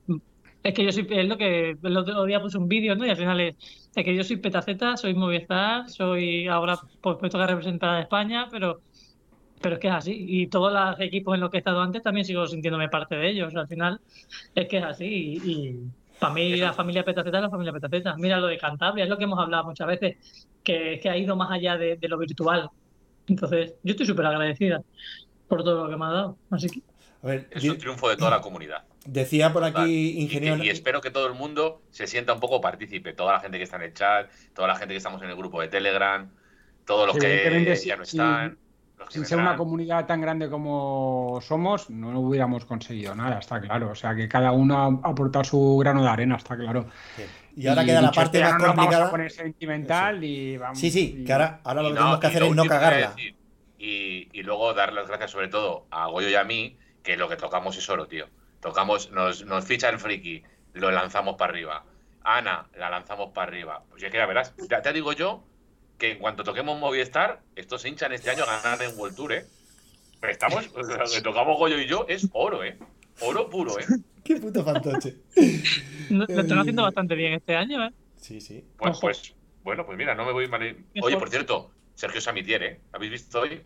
Es que yo soy, es lo que el otro día puse un vídeo, ¿no? Y al final es, es que yo soy Petaceta, soy Movistar, soy ahora pues puesto que representar a España, pero pero es que es así. Y todos los equipos en los que he estado antes también sigo sintiéndome parte de ellos. Al final es que es así. Y, para mí la familia Petaceta es la familia Petaceta. Mira lo de Cantabria, es lo que hemos hablado muchas veces, que es que ha ido más allá de, lo virtual. Entonces, yo estoy súper agradecida por todo lo que me ha dado. Así que... es un triunfo de toda la comunidad. Decía por aquí, ingeniero. Y, espero que todo el mundo se sienta un poco partícipe. Toda la gente que está en el chat, toda la gente que estamos en el grupo de Telegram, todos los que ya no están. Sin ser una comunidad tan grande como somos, no hubiéramos conseguido nada, está claro. O sea, que cada uno ha aportado su grano de arena, está claro. Y ahora queda la parte más complicada. Vamos sentimental y vamos. Sí, sí, que ahora, lo que tenemos que hacer es no cagarla. y, y, luego dar las gracias, sobre todo, a Goyo y a mí, que lo que tocamos es oro, tío. Tocamos, nos, nos ficha el friki, lo lanzamos para arriba. Ana, la lanzamos para arriba. Pues ya que ya verás, ya te digo yo que en cuanto toquemos Movistar, estos hinchan este año a ganar en World Tour, ¿eh? Estamos, lo que tocamos Goyo y yo es oro, ¿eh? Oro puro, ¿eh? Qué puto fantoche. Lo, están haciendo bastante bien este año, ¿eh? Sí, sí. Pues, pues, bueno, pues mira, no me voy mal. Oye, por cierto, Sergio Samitier, ¿eh? ¿Habéis visto hoy?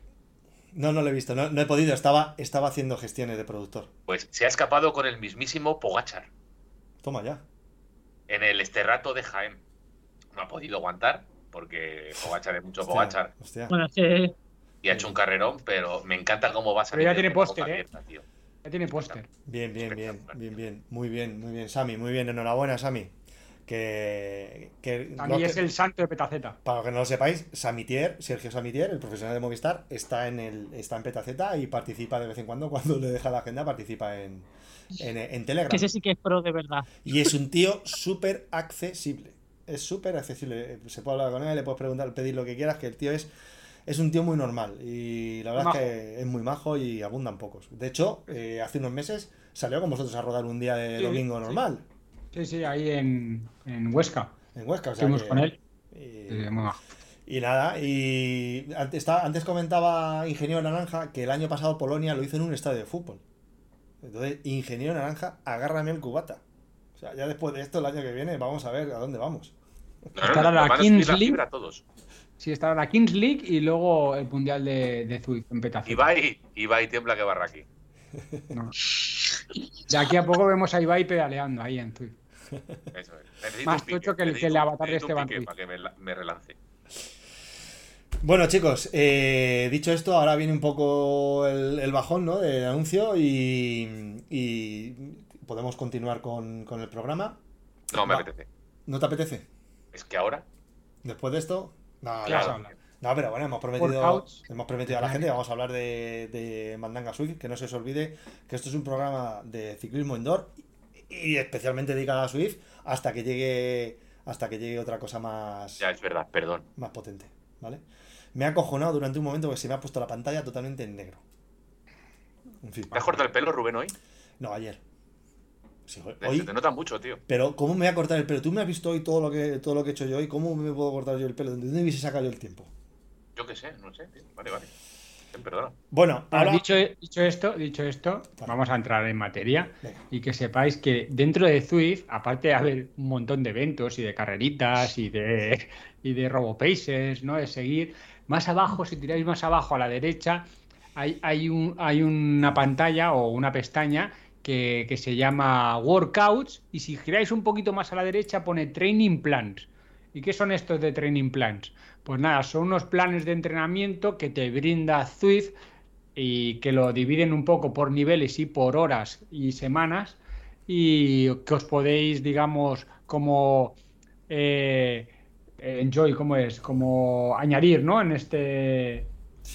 No, no lo he visto, no, he podido, estaba, estaba haciendo gestiones de productor. Pues se ha escapado con el mismísimo Pogachar. Toma ya. En el esterrato de Jaén. No ha podido aguantar porque Pogachar es mucho Pogachar. Y ha hecho un carrerón, pero me encanta cómo va a salir. Pero ya tiene póster, ¿eh? Ya tiene póster. Bien, bien, bien, bien, bien. Muy bien, muy bien, Sami, muy bien. Enhorabuena, Sami. Que, que a mí es el santo de Petaceta. Para que no lo sepáis, Samitier, Sergio Samitier, el profesional de Movistar, está en el está en Petaceta y participa de vez en cuando, cuando le deja la agenda, participa en, en, en Telegram. Que ese sí que es pro de verdad. Y es un tío súper accesible es súper accesible. Se puede hablar con él, le puedes preguntar, pedir lo que quieras, que el tío es, es un tío muy normal. Y la verdad es que es muy majo y abundan pocos. De hecho, eh, hace unos meses salió con vosotros a rodar un día de domingo normal. Sí, sí, ahí en, Huesca. En Huesca, o sea. con él. Y, nada, y antes, antes comentaba Ingeniero Naranja que el año pasado Polonia lo hizo en un estadio de fútbol. Entonces, Ingeniero Naranja, agárrame el cubata ya después de esto, el año que viene, vamos a ver a dónde vamos. estará la Kings League. Sí, estará la Kings League y luego el Mundial de, de Zwift en Petaceta. Ibai, Ibai tiembla que barra aquí. De aquí a poco vemos a Ibai pedaleando ahí en Zwift. Eso es. Más tocho que el, que el avatar de Esteban Para que me, relance. Bueno, chicos, eh, dicho esto, ahora viene un poco el, bajón ¿no? del anuncio y, y podemos continuar con, el programa. No, me apetece. ¿No te apetece? Es que ahora. Después de esto. No, no, pero bueno, hemos prometido, hemos prometido a la gente que vamos a hablar de, de Mandanga Swift, que no se os olvide que esto es un programa de ciclismo indoor y especialmente dedicado a Swift hasta que llegue hasta que llegue otra cosa más. Ya es verdad, perdón. Más potente, ¿vale? Me ha acojonado durante un momento porque se me ha puesto la pantalla totalmente en negro. En fin. ¿Te has cortado el pelo, Rubén, hoy? No, ayer. Se te nota mucho, tío. Pero, ¿cómo me voy a cortar el pelo? Tú me has visto hoy todo lo que, todo lo que he hecho yo hoy. ¿Cómo me puedo cortar yo el pelo? ¿De dónde hubiese sacado yo el tiempo? Yo qué sé, no sé, tío. Vale, vale. Perdona. Bueno, ahora... dicho, dicho, esto, dicho esto, vamos a entrar en materia y que sepáis que dentro de Zwift, aparte de haber un montón de eventos y de carreritas y de, y de robopaces, ¿no? De seguir, más abajo, si tiráis más abajo a la derecha, hay, hay, un, hay una pantalla o una pestaña que, se llama Workouts y si giráis un poquito más a la derecha pone Training Plans. ¿Y qué son estos de Training Plans? Pues nada, son unos planes de entrenamiento que te brinda Zwift y que lo dividen un poco por niveles y por horas y semanas y que os podéis, digamos, como eh, enjoy, ¿cómo es? Como añadir, ¿no? En este,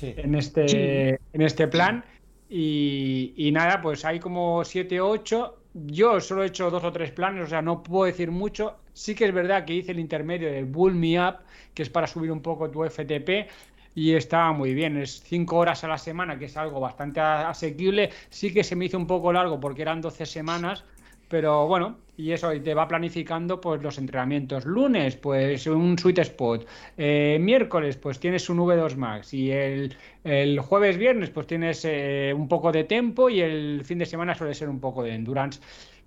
en este, en este plan. Y, nada, pues hay como 7 o 8. Yo solo he hecho dos o tres planes, o sea, no puedo decir mucho. Sí que es verdad que hice el intermedio de Bull Me Up, que es para subir un poco tu FTP. y estaba muy bien. Es 5 horas a la semana, que es algo bastante asequible. Sí que se me hizo un poco largo porque eran 12 semanas, pero bueno, y eso, te va planificando pues los entrenamientos. Lunes, pues un sweet spot. Eh, miércoles, pues tienes un V2 Max. Y el, el jueves, viernes, pues tienes eh, un poco de tempo y el fin de semana suele ser un poco de endurance.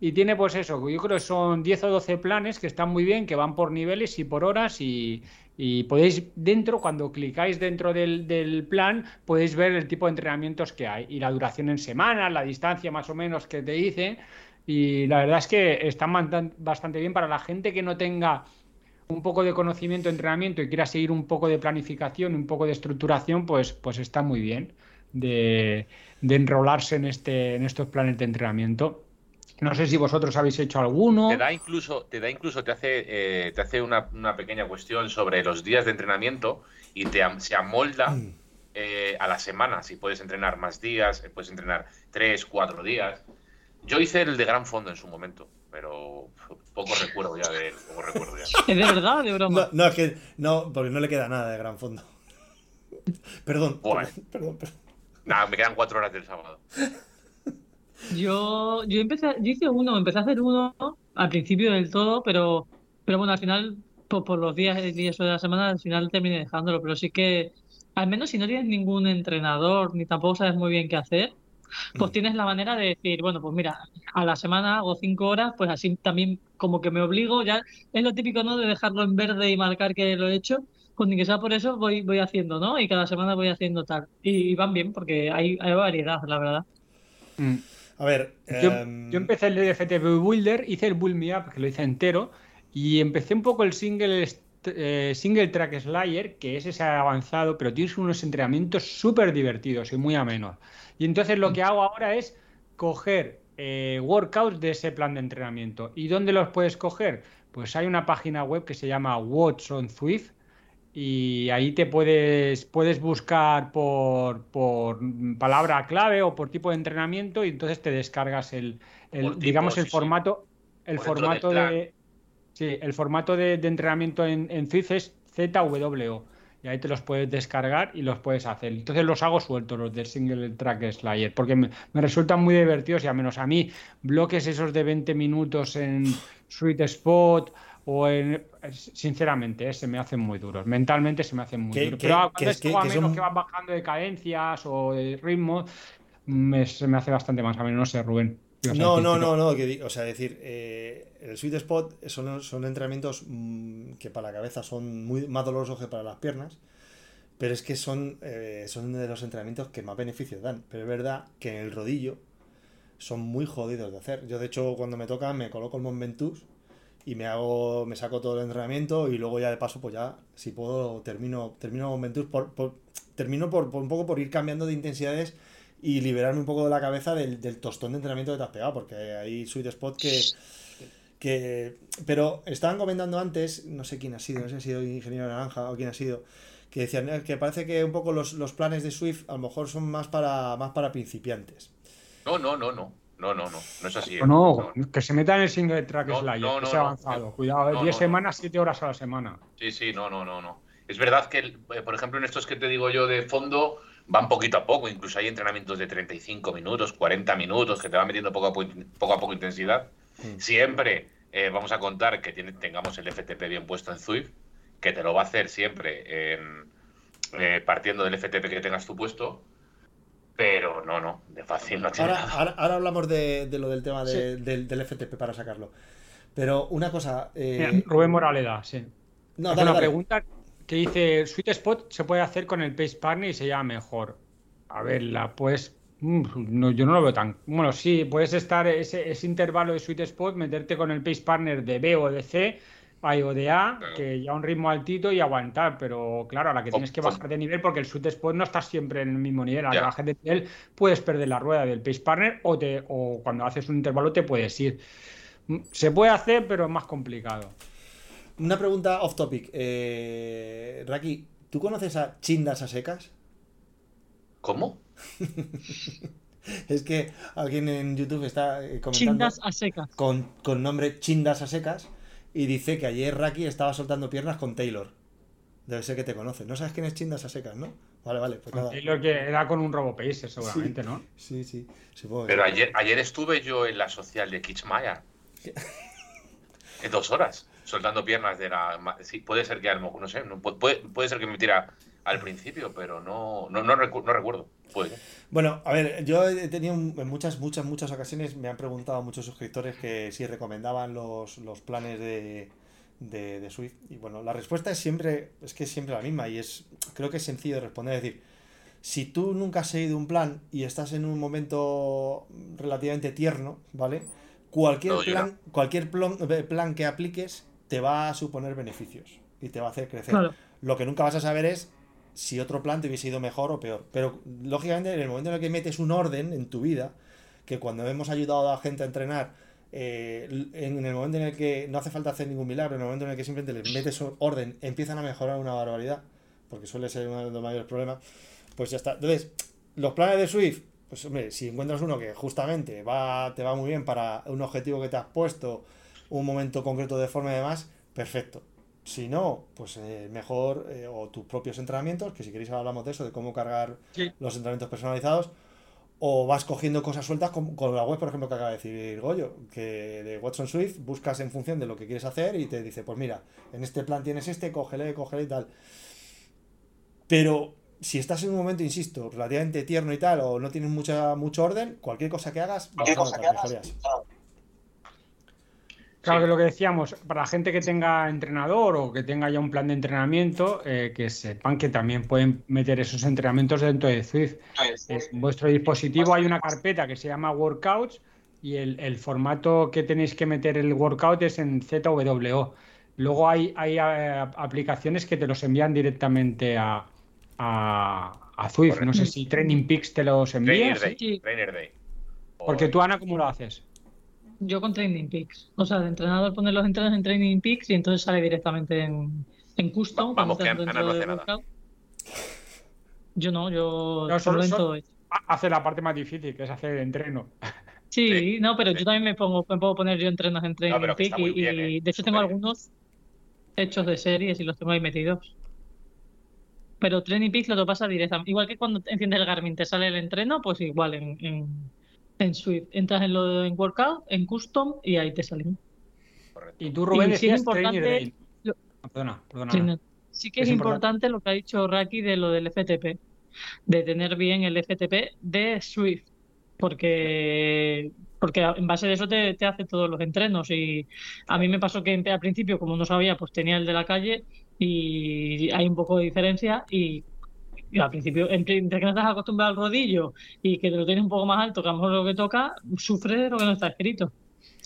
Y tiene pues eso, yo creo que son 10 o 12 planes que están muy bien, que van por niveles y por horas y, y podéis dentro, cuando clicáis dentro del, del, plan, podéis ver el tipo de entrenamientos que hay y la duración en semanas, la distancia más o menos que te dice. Y la verdad es que están bastante bien para la gente que no tenga un poco de conocimiento entrenamiento y quiera seguir un poco de planificación, un poco de estructuración, pues, pues está muy bien de, de enrolarse en, este, en estos planes de entrenamiento. No sé si vosotros habéis hecho alguno. Te da incluso, te da incluso, te hace, eh, te hace una, una, pequeña cuestión sobre los días de entrenamiento y te se amolda eh, a la semana. Si puedes entrenar más días, puedes entrenar tres, cuatro días. Yo hice el de gran fondo en su momento, pero poco recuerdo ya de él, poco recuerdo ya. ¿Es de verdad de broma? No, no, es que no, porque no le queda nada de gran fondo. Perdón, Bueno. perdón, perdón. Nada, me quedan cuatro horas del sábado. Yo, yo empecé, yo hice uno, empecé a hacer uno al principio del todo, pero, pero bueno, al final, por, por los días y días de la semana, al final terminé dejándolo, pero sí que, al menos si no tienes ningún entrenador, ni tampoco sabes muy bien qué hacer, pues tienes la manera de decir, bueno, pues mira, a la semana hago cinco horas, pues así también como que me obligo, ya es lo típico, ¿no? De dejarlo en verde y marcar que lo he hecho, pues ni que sea por eso voy, voy haciendo, ¿no? Y cada semana voy haciendo tal. Y, y van bien, porque hay, hay variedad, la verdad. Mm. A ver, Yo, em, yo empecé el FTP Builder, hice el Build Me Up, que lo hice entero, y empecé un poco el single, eh, single Track Slayer, que es ese avanzado, pero tienes unos entrenamientos súper divertidos y muy amenos. Y entonces lo que hago ahora es coger eh, workouts de ese plan de entrenamiento. ¿Y dónde los puedes coger? Pues hay una página web que se llama Watch on Swift, y ahí te puedes, puedes buscar por, por palabra clave o por tipo de entrenamiento y entonces te descargas el, el tipo, digamos el sí, sí. formato el Por formato de sí, el formato de, de entrenamiento en, en es ZWO y ahí te los puedes descargar y los puedes hacer. Entonces los hago sueltos, los del single track slayer, porque me, me resultan muy divertidos y a menos a mí bloques esos de 20 minutos en Sweet Spot o en sinceramente eh, se me hacen muy duros mentalmente se me hacen muy Que- duros que- pero que cuando es es que- a que menos son- que van bajando de cadencias o de ritmo me- se me hace bastante más a menos no sé Rubén No, no, no, no, que, o sea, decir, eh, el sweet spot son, son entrenamientos mm, que para la cabeza son muy más dolorosos que para las piernas, pero es que son, eh, son de los entrenamientos que más beneficios dan. Pero es verdad que en el rodillo son muy jodidos de hacer. Yo, de hecho, cuando me toca, me coloco el Mont Ventoux y me hago, me saco todo el entrenamiento y luego ya de paso, pues ya, si puedo, termino, termino Ventoux por, por- termino por, por un poco por ir cambiando de intensidades y liberarme un poco de la cabeza del, del tostón de entrenamiento que te has pegado, porque hay sweet spot que, que... Pero estaban comentando antes, no sé quién ha sido, no sé si ha sido Ingeniero Naranja o quién ha sido, que decían eh, que parece que un poco los, los planes de Swift a lo mejor son más para, más para principiantes. No, no, no, no. No, no, no. No es así. ¿eh? O no, que se meta en el single track No, slayer no, que no, no. avanzado cuidado eh, No, 10 no, semanas 7 horas a la semana Sí, sí, no, no, no, no. Es verdad que, eh, por ejemplo, en estos que te digo yo de fondo, van poquito a poco. Incluso hay entrenamientos de 35 minutos, 40 minutos, que te van metiendo poco a poco, poco, a poco intensidad. Siempre eh, vamos a contar que tiene- tengamos el FTP bien puesto en Zwift, que te lo va a hacer siempre en, eh, partiendo del FTP que tengas tú puesto. Pero no, no, de fácil no tiene Ahora, nada. ahora, ahora hablamos de, de lo del tema de- Sí. del, del FTP para sacarlo. Pero una cosa... eh, Mira, Rubén Moraleda sí no, Hace dale, una dale. pregunta que dice Sweet Spot se puede hacer con el Pace Partner y se llama mejor. A ver, la pues no, yo no lo veo tan. Bueno, sí, puedes estar ese, ese intervalo de Sweet Spot, meterte con el Pace Partner de B o de C, ay, o de A, Claro. que ya un ritmo altito y aguantar, pero claro, a la que tienes que bajar de nivel porque el Sweet Spot no estás siempre en el mismo nivel. A la que bajes de nivel puedes perder la rueda del Pace Partner o, te, o cuando haces un intervalo te puedes ir. Se puede hacer, pero es más complicado. Una pregunta off topic. Eh, Raki, ¿tú conoces a Chindas a secas? ¿Cómo? Es que alguien en YouTube está eh, comentando Chindas a secas. con, con nombre Chindas a secas y dice que ayer Raki estaba soltando piernas con Taylor. Debe ser que te conoce. No sabes quién es Chindas a secas, ¿no? Vale, vale, pues nada. Lo que era con un RoboPacer, seguramente, ¿no? Sí, sí. supongo Pero ayer, ayer estuve yo en la social de Kitzmaya. En dos horas, soltando piernas de la. Sí, puede ser que no sé, puede, puede ser que me tira al principio, pero no, no, no, recu- no recuerdo. Puede. Bueno, a ver, yo he tenido en muchas, muchas, muchas ocasiones, me han preguntado muchos suscriptores que si recomendaban los, los planes de, de, de Swift. Y bueno, la respuesta es siempre, es que es siempre la misma y es, creo que es sencillo de responder. Es decir, si tú nunca has seguido un plan y estás en un momento relativamente tierno, ¿vale? Cualquier No, plan, cualquier plan, plan que apliques te va a suponer beneficios y te va a hacer crecer. Claro. Lo que nunca vas a saber es si otro plan te hubiese ido mejor o peor. Pero lógicamente, en el momento en el que metes un orden en tu vida, que cuando hemos ayudado a la gente a entrenar, eh, en el momento en el que no hace falta hacer ningún milagro, en el momento en el que simplemente les metes orden, empiezan a mejorar una barbaridad, porque suele ser uno de los mayores problemas, pues ya está. Entonces, los planes de Swift, pues hombre, si encuentras uno que justamente va, te va muy bien para un objetivo que te has puesto, un momento concreto de forma y demás, perfecto. Si no, pues eh, mejor, eh, o tus propios entrenamientos, que si queréis hablamos de eso, de cómo cargar Sí. los entrenamientos personalizados, o vas cogiendo cosas sueltas con, con la web, por ejemplo, que acaba de decir Goyo, que de Watson Swift buscas en función de lo que quieres hacer y te dice, pues mira, en este plan tienes este, cógele, cógele y tal. Pero si estás en un momento, insisto, relativamente tierno y tal, o no tienes mucha, mucho orden, cualquier cosa que hagas, vas a notar mejorías. Claro Sí. que lo que decíamos, para la gente que tenga entrenador o que tenga ya un plan de entrenamiento, eh, que sepan que también pueden meter esos entrenamientos dentro de Swift. En vuestro dispositivo hay una carpeta que se llama Workouts y el, el formato que tenéis que meter el workout es en ZWO. Luego hay, hay eh, aplicaciones que te los envían directamente a, a, a Swift. No sé si Training Peaks te los envía. Trainer. Day. Sí. Trainer Day. Porque tú, Ana, ¿cómo lo haces? Yo con Training Peaks. O sea, el entrenador pone los entrenos en Training Peaks y entonces sale directamente en, en Custom. Vamos, que Ana no hace nada. Yo no, yo No, solo- solo en solo- todo hecho. Ha- Hace la parte más difícil, que es hacer el entreno. Sí, Sí, no, pero sí. yo también me pongo, me puedo poner yo entrenos en Training Peaks y, bien, y ¿eh? de hecho tengo bien. algunos hechos de series y los tengo ahí metidos. Pero Training Peaks lo que pasa directamente. Igual que cuando enciendes el Garmin te sale el entreno, pues igual en, en, en Swift. Entras en lo en Workout, en Custom y ahí te salen. Correcto. Y tú, Rubén, Y sí es importante lo- Perdona, perdona. Sí, no. Sí que Es es, importante. importante lo que ha dicho Raki de lo del FTP, de tener bien el FTP de Swift, porque, porque en base de eso te, te hace todos los entrenos. Y a mí me pasó que al principio, como no sabía, pues tenía el de la calle y hay un poco de diferencia y al principio, entre, entre que no estás acostumbrado al rodillo y que te lo tienes un poco más alto, que a lo mejor lo que toca, sufre de lo que no está escrito.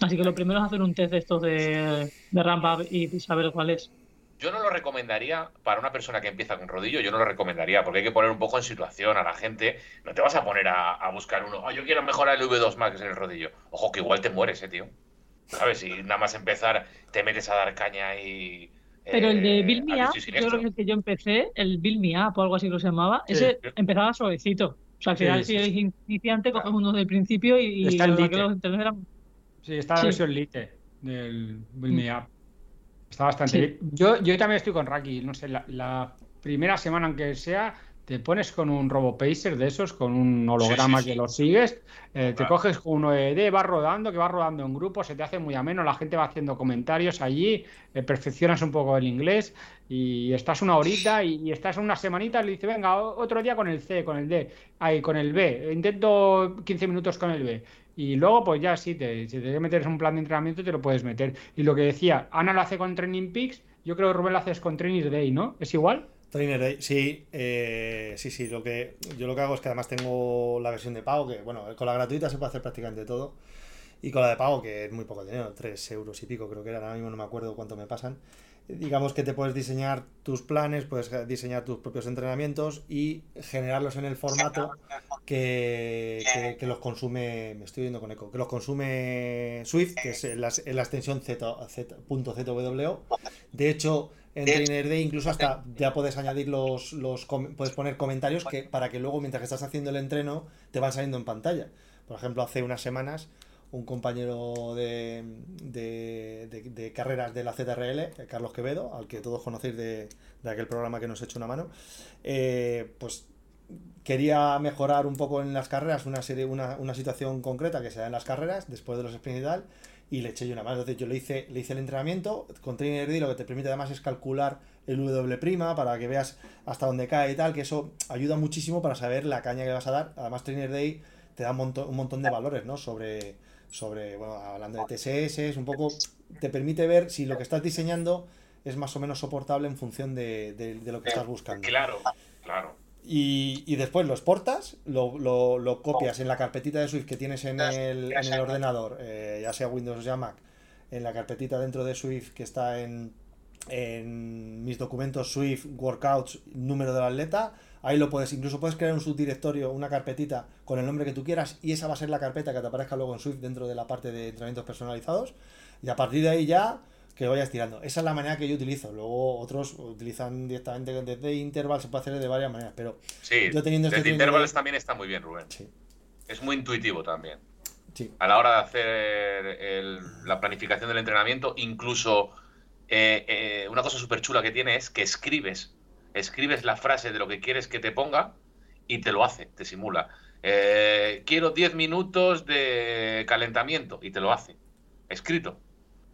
Así que lo primero es hacer un test de estos de, de ramp up y saber cuál es. Yo no lo recomendaría para una persona que empieza con rodillo, yo no lo recomendaría porque hay que poner un poco en situación a la gente. No te vas a poner a, a buscar uno, "Oh, yo quiero mejorar el V2 Max en el rodillo. Ojo, que igual te mueres, eh, tío. ¿Sabes? Si nada más empezar te metes a dar caña y. Pero el de eh, Bill Me Up, yo creo que el que yo empecé, el Bill Me Up o algo así lo se llamaba, Sí. ese empezaba suavecito. O sea, al Sí, final, sí, si eres sí. iniciante, coges uno del principio y, y Está el que los eran. Sí, está la Sí. versión Lite del Build Me Up. Está bastante Sí. bien. Yo, yo también estoy con Raki. No sé, la, la primera semana, aunque sea, te pones con un RoboPacer de esos, con un holograma Sí, sí, sí. que lo sigues, eh, te coges con uno de vas rodando, que vas rodando en grupo, se te hace muy ameno, la gente va haciendo comentarios allí, eh, perfeccionas un poco el inglés y estás una horita y, y estás unas semanitas y le dices, venga, otro día con el C, con el D, ahí, con el B, intento 15 minutos con el B. Y luego, pues ya sí, te, si te metes un plan de entrenamiento, te lo puedes meter. Y lo que decía, Ana lo hace con Training Peaks, yo creo que Rubén lo haces con Training Day, ¿no? ¿Es igual? Trainer Day, sí, eh, sí, sí, lo que yo lo que hago es que además tengo la versión de pago, que bueno, con la gratuita se puede hacer prácticamente todo, y con la de pago, que es muy poco dinero, 3 euros y pico creo que era, ahora mismo no me acuerdo cuánto me pasan, digamos que te puedes diseñar tus planes, puedes diseñar tus propios entrenamientos y generarlos en el formato que, que- los consume, me estoy viendo con eco, que los consume Swift, que es la, la extensión Z, Z- .zwo. De hecho, en Trainer Day incluso hasta ya puedes añadir los, los puedes poner comentarios que para que luego mientras que estás haciendo el entreno te van saliendo en pantalla. Por ejemplo, hace unas semanas un compañero de, de, de- de carreras de la ZRL, eh, Carlos Quevedo, al que todos conocéis de, de aquel programa que nos echó una mano, eh, pues quería mejorar un poco en las carreras, una serie, una, una situación concreta que se da en las carreras, después de los sprints y tal, y le eché yo una mano. Entonces yo le hice, le hice el entrenamiento, con TrainerD lo que te permite además es calcular el W' para que veas hasta dónde cae y tal, que eso ayuda muchísimo para saber la caña que vas a dar. Además TrainerD te da un montón, un montón de valores, ¿no? Sobre, sobre, bueno, hablando de TSS, un poco, te permite ver si lo que estás diseñando es más o menos soportable en función de, de- de lo que estás buscando. Claro, claro. Y, y después lo exportas, lo, lo- lo copias en la carpetita de Swift que tienes en el, en el ordenador, eh, ya sea Windows o sea Mac, en la carpetita dentro de Swift que está en, en mis documentos Swift, Workouts, número del atleta. Ahí lo puedes, incluso puedes crear un subdirectorio, una carpetita con el nombre que tú quieras y esa va a ser la carpeta que te aparezca luego en Swift dentro de la parte de entrenamientos personalizados. Y a partir de ahí ya que vayas tirando. Esa es la manera que yo utilizo. Luego otros utilizan directamente desde interval, se puede hacer de varias maneras, pero Sí, Yo teniendo este desde teniendo- intervalos también está muy bien, Rubén. sí, Es muy intuitivo también. sí. A la hora de hacer el- la planificación del entrenamiento, incluso eh, eh, una cosa súper chula que tiene es que escribes, escribes la frase de lo que quieres que te ponga y te lo hace, te simula. Eh, quiero 10 minutos de calentamiento y te lo hace, escrito,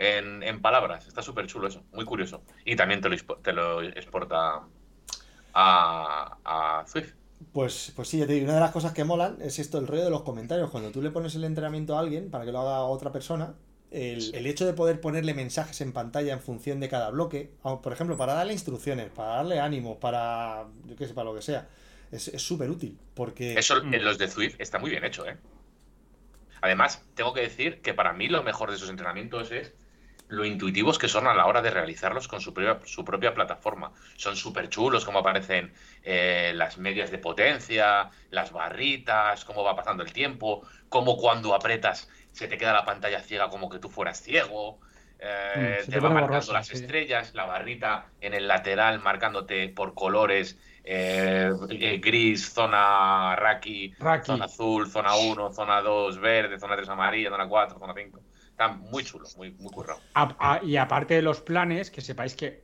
en, en palabras. Está súper chulo eso, muy curioso. Y también te lo, te lo exporta a, a Swift. Pues, pues sí, ya te digo, una de las cosas que molan es esto, el rollo de los comentarios. Cuando tú le pones el entrenamiento a alguien para que lo haga otra persona, el, el hecho de poder ponerle mensajes en pantalla en función de cada bloque, por ejemplo, para darle instrucciones, para darle ánimo, para, yo qué sé, para lo que sea, es es súper útil. Porque Eso en los de Swift está muy bien hecho, ¿eh? Además, tengo que decir que para mí lo mejor de esos entrenamientos es lo intuitivos que son a la hora de realizarlos con su propia, su propia plataforma. Son súper chulos, como aparecen eh, las medias de potencia, las barritas, cómo va pasando el tiempo, cómo cuando apretas se te queda la pantalla ciega como que tú fueras ciego. eh, Mm, te te va marcando las sí. estrellas, la barrita en el lateral marcándote por colores, eh, eh, gris, zona raki, Raki. zona azul, zona 1, zona 2 verde, zona 3 amarilla, zona 4, zona 5. Muy chulo, muy, muy currado. Y aparte de los planes, que sepáis que,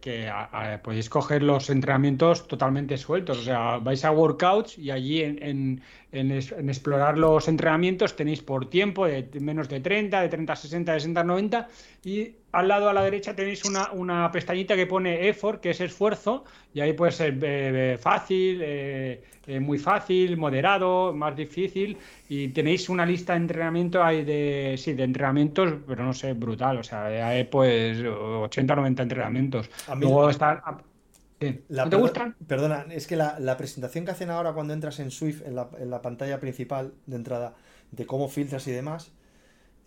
podéis coger los entrenamientos totalmente sueltos. O sea, vais a workouts y allí en, en- en es- en explorar los entrenamientos tenéis por tiempo de menos de 30, de 30 a 60, de 60 a 90. Y al lado a la derecha tenéis una, una pestañita que pone effort, que es esfuerzo. Y ahí puede ser eh, eh, fácil, eh, eh, muy fácil, moderado, más difícil. Y tenéis una lista de entrenamiento ahí de, sí, de entrenamientos, pero no sé, brutal. O sea, hay pues 80 o 90 entrenamientos. Luego están. Sí. La ¿No te gustan? Perdona, es que la, la presentación que hacen ahora cuando entras en Swift, en la, en la pantalla principal de entrada, de cómo filtras y demás,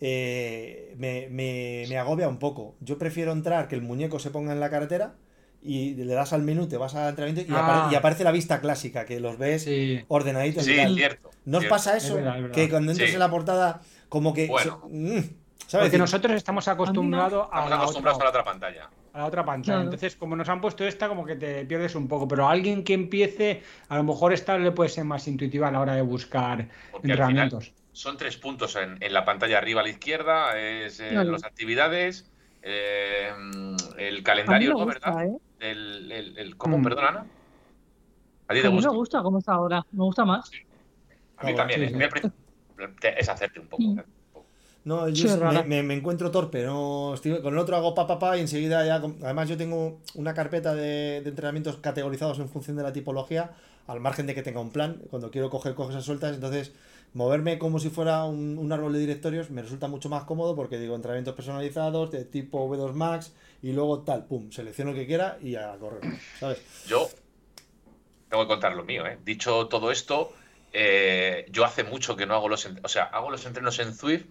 eh, me, me- me agobia un poco. Yo prefiero entrar, que el muñeco se ponga en la carretera y le das al menú, te vas al entrenamiento y, Ah. apare- y aparece la vista clásica, que los ves Sí. ordenaditos y Sí, tal. cierto. ¿No os pasa eso? Es verdad, es verdad. Que cuando entras Sí. en la portada, como que... Bueno. se- mm, ¿sabes? Porque nosotros estamos acostumbrados a Estamos la, acostumbrados otra, a la otra pantalla. a la otra pantalla. Claro. Entonces, como nos han puesto esta, como que te pierdes un poco. Pero a alguien que empiece, a lo mejor esta le puede ser más intuitiva a la hora de buscar Porque al entrenamientos. Son tres puntos en, en la pantalla arriba a la izquierda, es eh, Claro. las actividades, eh, el A calendario, ¿no? ¿Verdad? ¿eh? El, el- el- ¿Cómo? Mm. Perdona, Ana. ¿A ti A te mí gusta? me gusta cómo está ahora. Me gusta más. A mí también. sí, sí. A es hacerte un poco. No, yo Sí, me, me- me encuentro torpe, no estoy- con el otro hago pa pa pa y enseguida ya, además yo tengo una carpeta de, de entrenamientos categorizados en función de la tipología, al margen de que tenga un plan, cuando quiero coger cosas sueltas, entonces moverme como si fuera un, un árbol de directorios me resulta mucho más cómodo porque digo entrenamientos personalizados de tipo V2 Max y luego tal, pum, selecciono lo que quiera y a correr, ¿sabes? Yo tengo que contar lo mío, ¿eh? Dicho todo esto, eh, yo hace mucho que no hago los, o sea, hago los entrenos en Swift,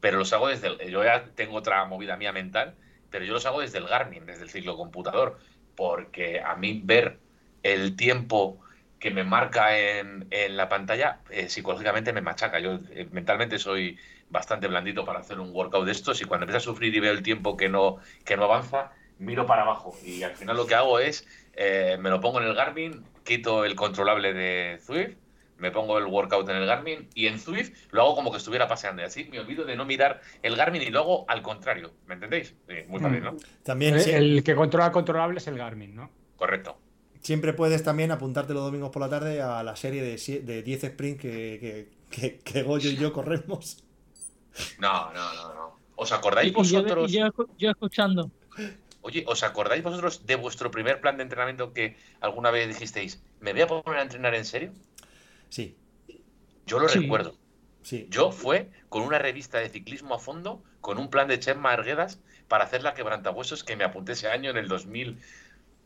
pero los hago desde el, yo ya tengo otra movida mía mental, pero yo los hago desde el Garmin, desde el ciclocomputador, porque a mí ver el tiempo que me marca en, en la pantalla eh, psicológicamente me machaca. Yo eh, mentalmente soy bastante blandito para hacer un workout de estos y cuando empiezo a sufrir y veo el tiempo que no, que no avanza, miro para abajo y al final lo que hago es, eh, me lo pongo en el Garmin, quito el controlable de Swift, me pongo el workout en el Garmin y en Zwift lo hago como que estuviera paseando. Y así me olvido de no mirar el Garmin y lo hago al contrario. ¿Me entendéis? Sí, muy fácil, ¿no? También El, sí, el que controla controlable es el Garmin, ¿no? Correcto. siempre puedes también apuntarte los domingos por la tarde a la serie de, de 10 sprint que, que, que, que Goyo y yo corremos. No, no, no, no. ¿Os acordáis yo, vosotros? yo escuchando. Oye, ¿os acordáis vosotros de vuestro primer plan de entrenamiento que alguna vez dijisteis, me voy a poner a entrenar en serio? Sí, Yo lo Sí. recuerdo. sí. Yo fue con una revista de ciclismo a fondo, con un plan de Chema Arguedas para hacer la quebrantahuesos que me apunté ese año en el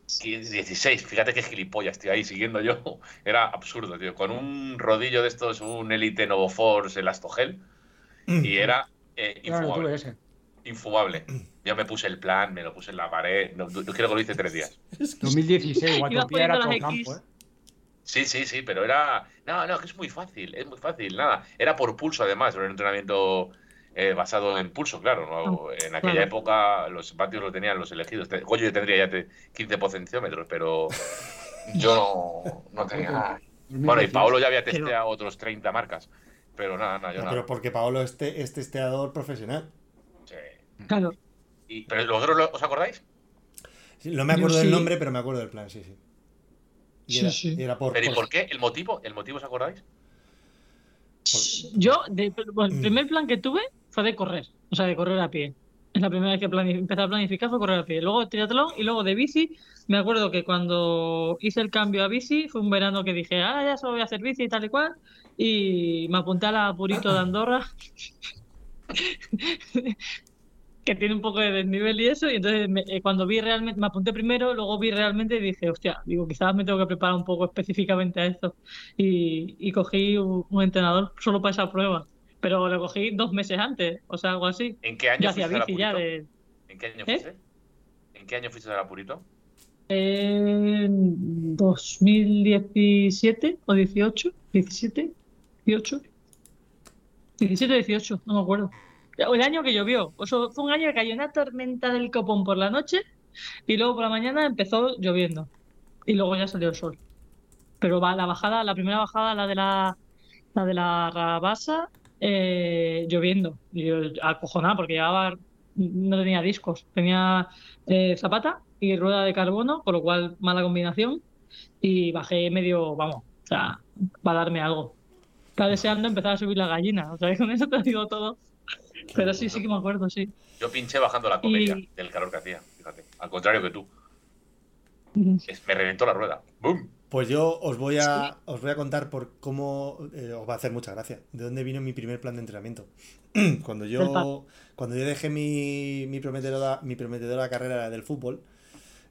2016. Fíjate qué gilipollas, tío, ahí siguiendo yo. Era absurdo, tío. Con un rodillo de estos, un Elite Novo Force Elastogel, y era eh, Claro, infumable. ese. Infumable. Yo me puse el plan, me lo puse en la pared. No, no creo que lo hice tres días. 2016, Guatopía era todo campo. ¿eh? Sí, sí, sí, pero era. No, no, que es muy fácil, es muy fácil, nada. Era por pulso, además, era un entrenamiento eh, basado en pulso, claro. ¿no? En aquella claro. época los patios lo tenían los elegidos. Goyo yo tendría ya te- 15 potenciómetros, pero yo no, no tenía nada. Bueno, y 2016. Paolo ya había Pero- testeado otros 30 marcas, pero nada, nada, yo No, nada. pero porque Paolo es, te- es testeador profesional. Sí. Claro. Y- ¿Pero vosotros lo- os acordáis? Sí, No me Yo acuerdo del sí. nombre, pero me acuerdo del plan, sí, sí. Y Sí, era, sí. y era por, ¿Pero y por- qué? ¿El motivo? ¿El motivo os acordáis? Yo, de- bueno, el Mm. primer plan que tuve fue de correr, o sea, de correr a pie. Es la primera vez que empecé a planificar fue correr a pie. Luego triatlón y luego de bici. Me acuerdo que cuando hice el cambio a bici fue un verano que dije, ah, ya solo voy a hacer bici y tal y cual. Y me apunté a la Purito de Andorra, que tiene un poco de desnivel y eso. Y entonces me- eh, cuando vi realmente, me apunté primero, luego vi realmente y dije, hostia, digo, quizás me tengo que preparar un poco específicamente a esto. Y, y cogí un, un entrenador solo para esa prueba. Pero lo cogí dos meses antes, o sea, algo así. ¿En qué año fuiste bici ya de... ¿En qué año ¿Eh? fuiste? ¿En qué año fuiste a la Purito? En 2017 o 18, 17, 18, 17 o 18, no me acuerdo. El año que llovió, fue un año que cayó una tormenta del copón por la noche y luego por la mañana empezó lloviendo y luego ya salió el sol. Pero va, la bajada, la primera bajada, la de la, la de la Rabasa, eh, lloviendo. Y yo acojonada porque llevaba, no tenía discos, tenía eh, zapata y rueda de carbono, con lo cual mala combinación. Y bajé medio, vamos, o sea, para darme algo. Estaba deseando empezar a subir la gallina, o sea, con eso te digo todo. Pero sí, sí que me acuerdo, sí. Yo pinché bajando la comedia Y- del calor que hacía, fíjate. Al contrario que tú. Es- me reventó la rueda. ¡Bum! Pues yo os voy a, os voy a contar por cómo eh, os va a hacer mucha gracia. De dónde vino mi primer plan de entrenamiento. cuando yo, cuando yo dejé mi, mi prometedora, mi prometedora carrera del fútbol,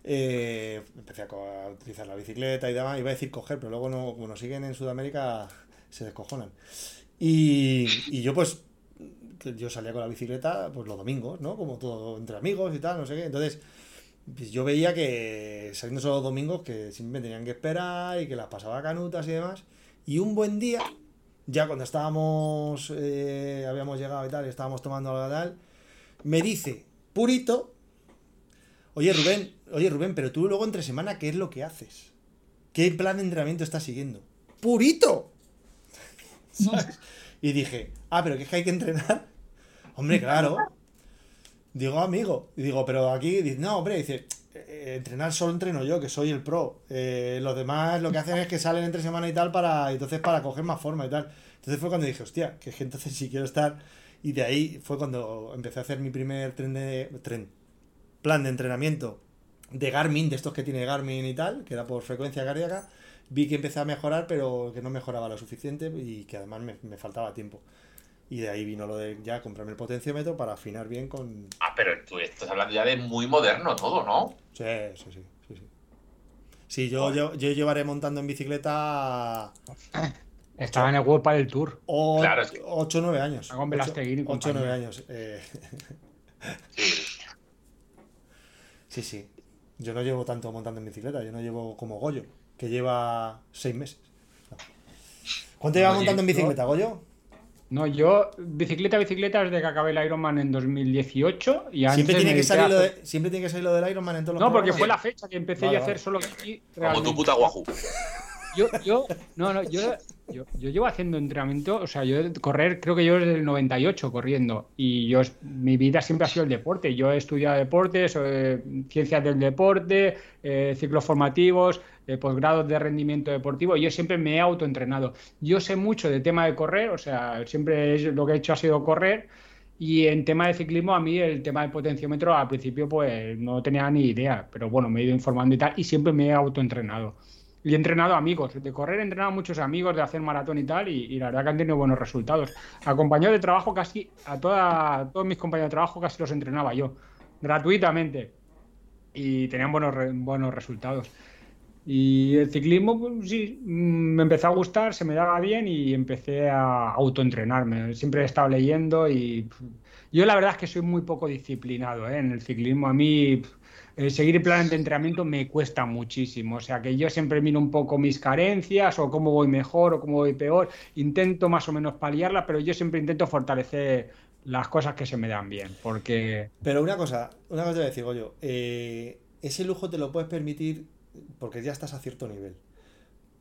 eh, empecé a utilizar la bicicleta y demás. Iba a decir coger, pero luego no, como nos siguen en Sudamérica, se descojonan. Y, y yo pues, que yo salía con la bicicleta pues los domingos, ¿no? Como todo entre amigos y tal, no sé qué. Entonces, pues yo veía que saliendo solo los domingos que siempre me tenían que esperar y que las pasaba canutas y demás. Y un buen día, ya cuando estábamos, eh, habíamos llegado y tal, y estábamos tomando algo tal, me dice, Purito, oye Rubén, oye Rubén, pero tú luego entre semana, ¿qué es lo que haces? ¿Qué plan de entrenamiento estás siguiendo? ¡Purito! ¿Sabes? Y dije, ah, pero que es que hay que entrenar. Hombre, claro. Digo, amigo. Digo, pero aquí, no, hombre, dice, "eh, entrenar solo entreno yo, que soy el pro. Eh, los demás lo que hacen es que salen entre semana y tal para, entonces para coger más forma y tal. Entonces fue cuando dije, hostia, que es que entonces sí quiero estar. Y de ahí fue cuando empecé a hacer mi primer tren de, tren, plan de entrenamiento de Garmin, de estos que tiene Garmin y tal, que era por frecuencia cardíaca. Vi que empecé a mejorar, pero que no mejoraba lo suficiente y que además me, me faltaba tiempo. Y de ahí vino lo de ya comprarme el potenciómetro para afinar bien con, Ah, pero tú estás hablando ya de muy moderno todo, ¿no? Sí, sí, sí, sí, sí. Sí, yo, yo, yo llevaré montando en bicicleta Estaba en el World del Tour. 8 Claro, es que- o 9 años. Con Velasteguín y 8 o 9 compañía. años. eh, Sí. sí, sí. Yo no llevo tanto montando en bicicleta, yo no llevo como Goyo, que lleva 6 meses. No. ¿Cuánto lleva montando en bicicleta, Goyo? No, yo, bicicleta, bicicleta, desde que acabé el Ironman en 2018 y antes Siempre tiene, que salir lo de, siempre tiene que salir lo del Ironman en todos los No, porque programas. fue la fecha que empecé Vale, yo a hacer vale. solo bici. Como tu puta guaju. yo, yo, no, no, yo, yo, yo llevo haciendo entrenamiento, o sea, yo correr, creo que yo desde el 98 corriendo. Y yo, mi vida siempre ha sido el deporte. Yo he estudiado deportes, eh, ciencias del deporte, eh, ciclos formativos, eh, posgrados de rendimiento deportivo. Yo siempre me he autoentrenado. Yo sé mucho de tema de correr, o sea, siempre lo que he hecho ha sido correr. Y en tema de ciclismo, a mí el tema del potenciómetro al principio pues no tenía ni idea, pero bueno, me he ido informando y tal, y siempre me he autoentrenado. Y he entrenado amigos, de correr he entrenado a muchos amigos, de hacer maratón y tal, y, y la verdad que han tenido buenos resultados. A compañeros de trabajo casi, a, toda, a todos mis compañeros de trabajo casi los entrenaba yo, gratuitamente, y tenían buenos, re- buenos resultados. Y el ciclismo, pues, sí, mm, me empezó a gustar, se me daba bien y empecé a autoentrenarme. Siempre he estado leyendo y yo la verdad es que soy muy poco disciplinado, ¿eh? en el ciclismo. A mí pf, eh, seguir planes de entrenamiento me cuesta muchísimo. O sea que yo siempre miro un poco mis carencias o cómo voy mejor o cómo voy peor. Intento más o menos paliarlas, pero yo siempre intento fortalecer las cosas que se me dan bien. Porque Pero una cosa, una cosa te voy a decir, Goyo. eh, ese lujo te lo puedes permitir porque ya estás a cierto nivel.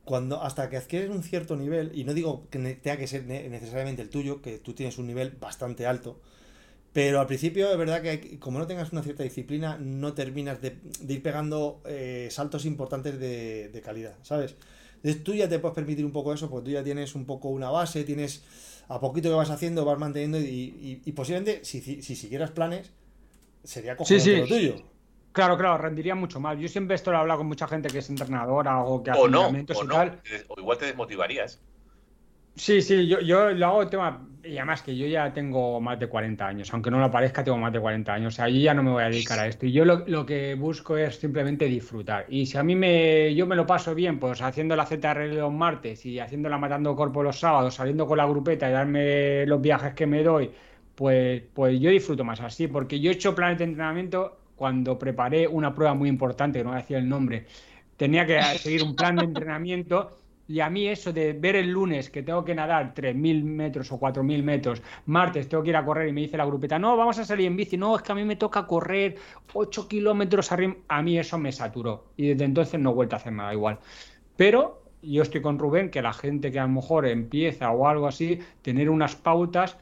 Cuando, hasta que adquieres un cierto nivel, y no digo que tenga que ser ne- necesariamente el tuyo, que tú tienes un nivel bastante alto, pero al principio es verdad que hay- como no tengas una cierta disciplina, no terminas de, de ir pegando eh, saltos importantes de, de calidad, ¿sabes? Entonces tú ya te puedes permitir un poco eso, porque tú ya tienes un poco una base, tienes a poquito que vas haciendo, vas manteniendo y, y- y posiblemente si, si, si siguieras planes, sería cojonudo sí. lo tuyo. Claro, claro, rendiría mucho más. Yo siempre esto lo he hablado con mucha gente que es entrenadora o que hace O no, o y no. tal. O igual te desmotivarías. Sí, sí, yo, yo lo hago el tema, y además que yo ya tengo más de 40 años, aunque no lo parezca, tengo más de 40 años, o sea, yo ya no me voy a dedicar a esto, y yo lo, lo que busco es simplemente disfrutar, y si a mí me, yo me lo paso bien, pues haciendo la ZR los martes y haciéndola matando corpo los sábados, saliendo con la grupeta y darme los viajes que me doy, pues, pues yo disfruto más así, porque yo he hecho planes de entrenamiento cuando preparé una prueba muy importante, que no voy a decir el nombre, tenía que seguir un plan de entrenamiento y a mí eso de ver el lunes que tengo que nadar 3.000 metros o 4.000 metros, martes tengo que ir a correr y me dice la grupeta, no, vamos a salir en bici, no, es que a mí me toca correr 8 kilómetros arriba, a mí eso me saturó y desde entonces no he vuelto a hacer nada igual. Pero yo estoy con Rubén, que la gente que a lo mejor empieza o algo así, tener unas pautas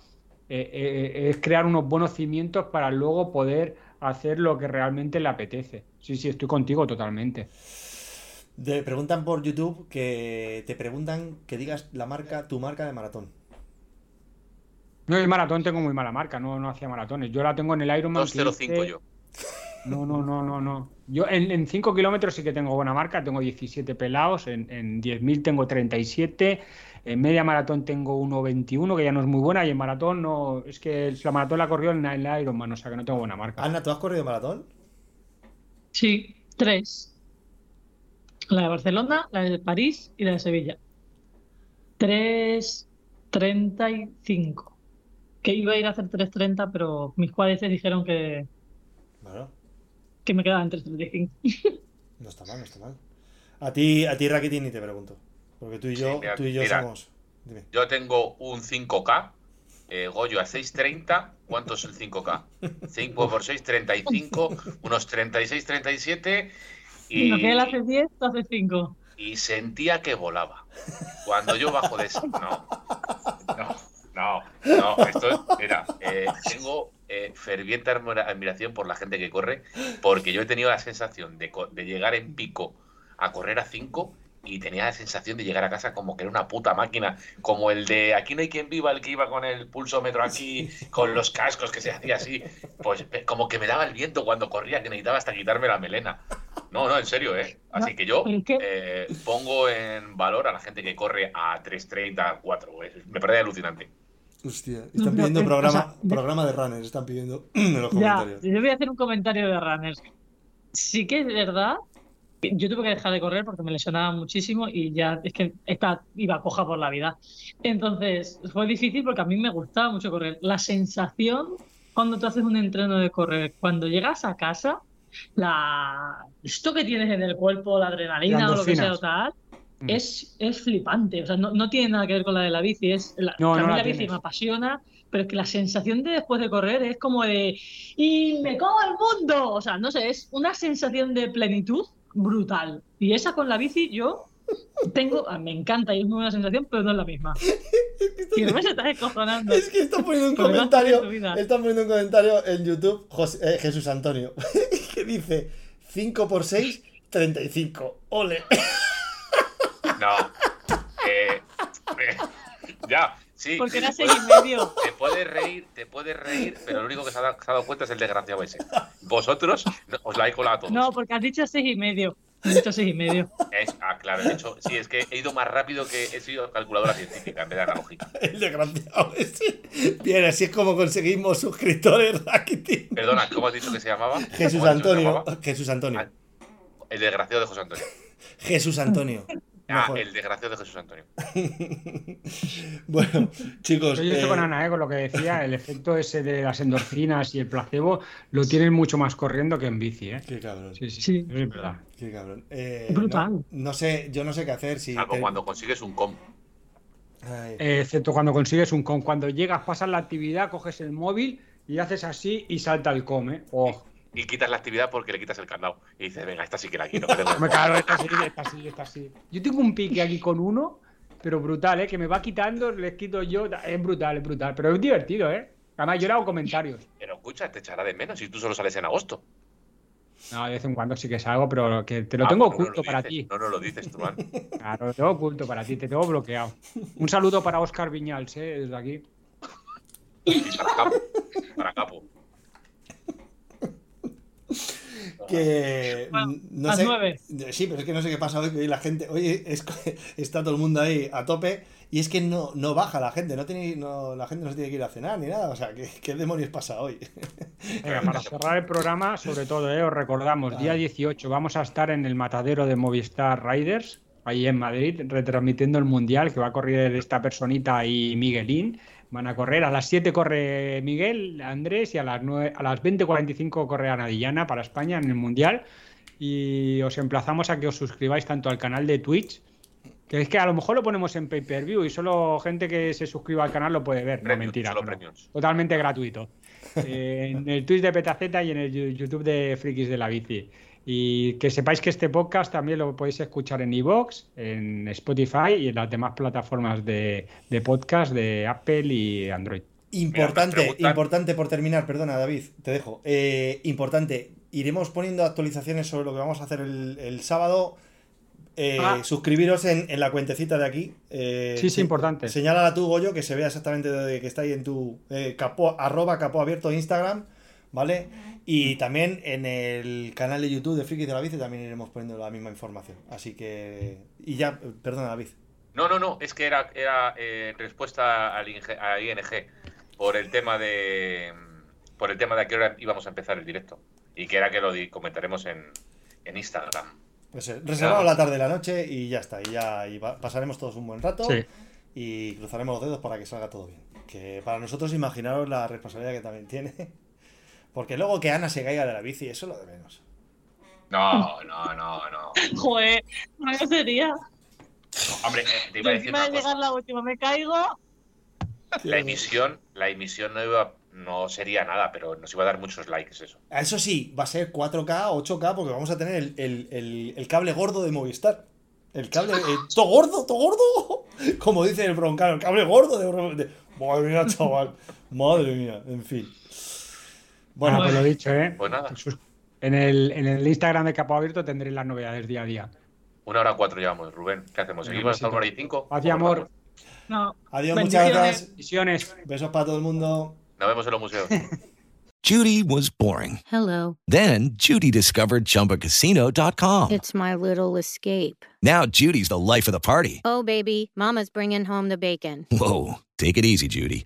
eh, eh, es crear unos buenos cimientos para luego poder hacer lo que realmente le apetece. Sí, sí, estoy contigo totalmente. Te preguntan por YouTube que te preguntan que digas la marca, tu marca de maratón. No, el maratón tengo muy mala marca, no, no hacía maratones. Yo la tengo en el Ironman. que 205 hice- yo. No, no, no, no, no. Yo en, 5 kilómetros sí que tengo buena marca, tengo 17 pelados, en, en 10.000 tengo 37, en media maratón tengo 1.21, que ya no es muy buena, y en maratón no, es que la maratón la corrió en el Ironman, o sea que no tengo buena marca. Ana, ¿tú has corrido maratón? Sí, tres. La de Barcelona, la de París y la de Sevilla. Tres treinta y cinco. Que iba a ir a hacer 3.30, pero mis cuádriceps dijeron que, Bueno, que me quedaban 3.35. no está mal, no está mal. A ti, a ti Rakitic, ni te pregunto. Porque tú y yo, Sí, mira, tú y yo mira. somos. Dime. Yo tengo un 5K. eh, Goyo a 6.30. ¿Cuánto es el 5K? 5 por 6, 35. Unos 36, 37. Y lo que él hace 10, tú haces 5. y sentía que volaba. Cuando yo bajo de ese. No. No. No. No. Esto es. Mira, eh, tengo eh, ferviente admira- admiración por la gente que corre. Porque yo he tenido la sensación de, de llegar en pico a correr a 5 y tenía la sensación de llegar a casa como que era una puta máquina, como el de aquí no hay quien viva, el que iba con el pulsómetro aquí, con los cascos que se hacía así, pues eh, como que me daba el viento cuando corría, que necesitaba hasta quitarme la melena. No, no, en serio, ¿eh? Así que yo eh, pongo en valor a la gente que corre a 3.30, 4, eh, me parece alucinante. Hostia, están no, pidiendo eh, o programa, sea, programa de runners, están pidiendo en los Ya, comentarios. yo voy a hacer un comentario de runners. Sí que es verdad yo tuve que dejar de correr porque me lesionaba muchísimo y ya es que esta iba coja por la vida. Entonces fue difícil porque a mí me gustaba mucho correr. La sensación cuando tú haces un entreno de correr, cuando llegas a casa, la esto que tienes en el cuerpo, la adrenalina o lo que sea o tal, Mm. es, es flipante. O sea, no, no tiene nada que ver con la de la bici. Es la, No, que a no mí la la bici me apasiona, pero es que la sensación de después de correr es como de ¡y me como el mundo! O sea, no sé, es una sensación de plenitud brutal. Y esa con la bici yo tengo, ah, me encanta y es muy buena sensación, pero no es la misma. Y Rubén se está descojonando. Es que está poniendo un no comentario. Está poniendo un comentario en YouTube José- eh, Jesús Antonio. que dice 5 por 6, 35. Ole. No. Eh, eh, ya, sí. Porque era seis y medio. Te puedes reír, te puedes reír, pero lo único que se ha, dado, se ha dado cuenta es el desgraciado ese. Vosotros os la he colado a todos. No, porque has dicho seis y medio. Has dicho seis y medio. Es- ah, claro, de hecho, sí, es que he ido más rápido que he sido calculadora científica en vez de analógica. El desgraciado ese. Bien, así es como conseguimos suscriptores Rakitin. Perdona, ¿cómo has dicho que se llamaba? Jesús ¿Cómo has dicho que se Antonio. llamaba? Jesús Antonio. Ah, El desgraciado de José Antonio. Jesús Antonio. Ah, el desgraciado de Jesús Antonio. Bueno, chicos. Yo estoy eh, con Ana, ¿eh? con lo que decía, el efecto ese de las endorfinas y el placebo lo tienen mucho más corriendo que en bici, ¿eh? Qué cabrón. Sí, sí, Sí. es verdad. Qué cabrón. Eh, Brutal. No, no sé, yo no sé qué hacer si. Salvo te- cuando consigues un com. Ay. Excepto cuando consigues un com. Cuando llegas, pasas la actividad, coges el móvil y haces así y salta el com, ¿eh? Oh, Y quitas la actividad porque le quitas el candado. Y dices, venga, esta sí que la quiero. me cago, esta sí, esta sí, esta sí. Yo tengo un pique aquí con uno, pero brutal, ¿eh? Que me va quitando, les quito yo. Es brutal, es brutal. Pero es divertido, ¿eh? Además, yo le hago comentarios. Pero escucha, te echará de menos si tú solo sales en agosto. No, de vez en cuando sí que salgo, pero que te lo Ah, tengo no oculto lo para ti. No nos lo dices, Truman. Claro, lo tengo oculto para ti, te tengo bloqueado. Un saludo para Oscar Viñals, ¿eh? Desde aquí. Y para capo. Para capo. que Bueno, no las sé nueve. sí pero es que no sé qué pasa hoy que hoy la gente hoy es- está todo el mundo ahí a tope y es que no, no baja la gente no tiene no, la gente no se tiene que ir a cenar ni nada o sea ¿qué, qué demonios pasa hoy Venga, para cerrar el programa, sobre todo, ¿eh? os recordamos, día 18 vamos a estar en el matadero de Movistar Riders, ahí en Madrid, retransmitiendo el Mundial, que va a correr esta personita y Miguelín. Van a correr, a las 7 corre Miguel, Andrés, y a las, 9, a las 20.45 corre Ana Dillana para España en el Mundial. Y os emplazamos a que os suscribáis tanto al canal de Twitch, que es que a lo mejor lo ponemos en pay-per-view y solo gente que se suscriba al canal lo puede ver. No, mentira. no. Totalmente gratuito. Eh, en el Twitch de Petaceta y en el YouTube de Frikis de la Bici. Y que sepáis que este podcast también lo podéis escuchar en iVoox, en Spotify y en las demás plataformas de, de podcast de Apple y Android. importante importante por terminar perdona David te dejo Eh, importante iremos poniendo actualizaciones sobre lo que vamos a hacer el, el sábado Eh, Ah. suscribiros en, en la cuentecita de aquí. Eh, Sí, sí, se- importante. Señálala tú, Goyo, que se vea exactamente de que está ahí en tu eh, capó, arroba capó abierto Instagram, ¿vale? Y también en el canal de YouTube de Friki de la Bici también iremos poniendo la misma información. Así que... Y ya, perdona, David. No, no, no, es que era, era eh, en respuesta al ING, a ING por el tema de por el tema de a qué hora íbamos a empezar el directo y que era que lo comentaremos en, en Instagram. Pues eh, reservamos la tarde y la noche y ya está. Y ya y pasaremos todos un buen rato Sí. y cruzaremos los dedos para que salga todo bien. Que para nosotros imaginaros la responsabilidad que también tiene. Porque luego que Ana se caiga de la bici, eso es lo de menos. No, no, no, no. Joder, no sería. Hombre, eh, te iba a decir una de llegar cosa. la última me caigo. La emisión, la emisión no iba, no sería nada, pero nos iba a dar muchos likes eso. Eso sí, va a ser 4K, 8K, porque vamos a tener el, el- el- el cable gordo de Movistar. El cable. eh, ¡Todo gordo, todo gordo! Como dice el broncano, el cable gordo de, de- Madre mía, chaval. Madre mía, en fin. Bueno, pues lo dicho, ¿eh? Pues nada, Sus- En el, en el Instagram de Capo Abierto tendréis las novedades día a día. una hora cuatro llevamos, Rubén. ¿Qué hacemos? ¿Seguimos hasta una hora y cinco? Paz y amor. No. adiós, muchas gracias. Visiones. Besos para todo el mundo. Nos vemos en los museos. Judy was boring. Hello. Then Judy discovered ChumbaCasino.com. It's my little escape. Now Judy's the life of the party. Oh, baby, Mama's bringing home the bacon. Whoa, take it easy, Judy.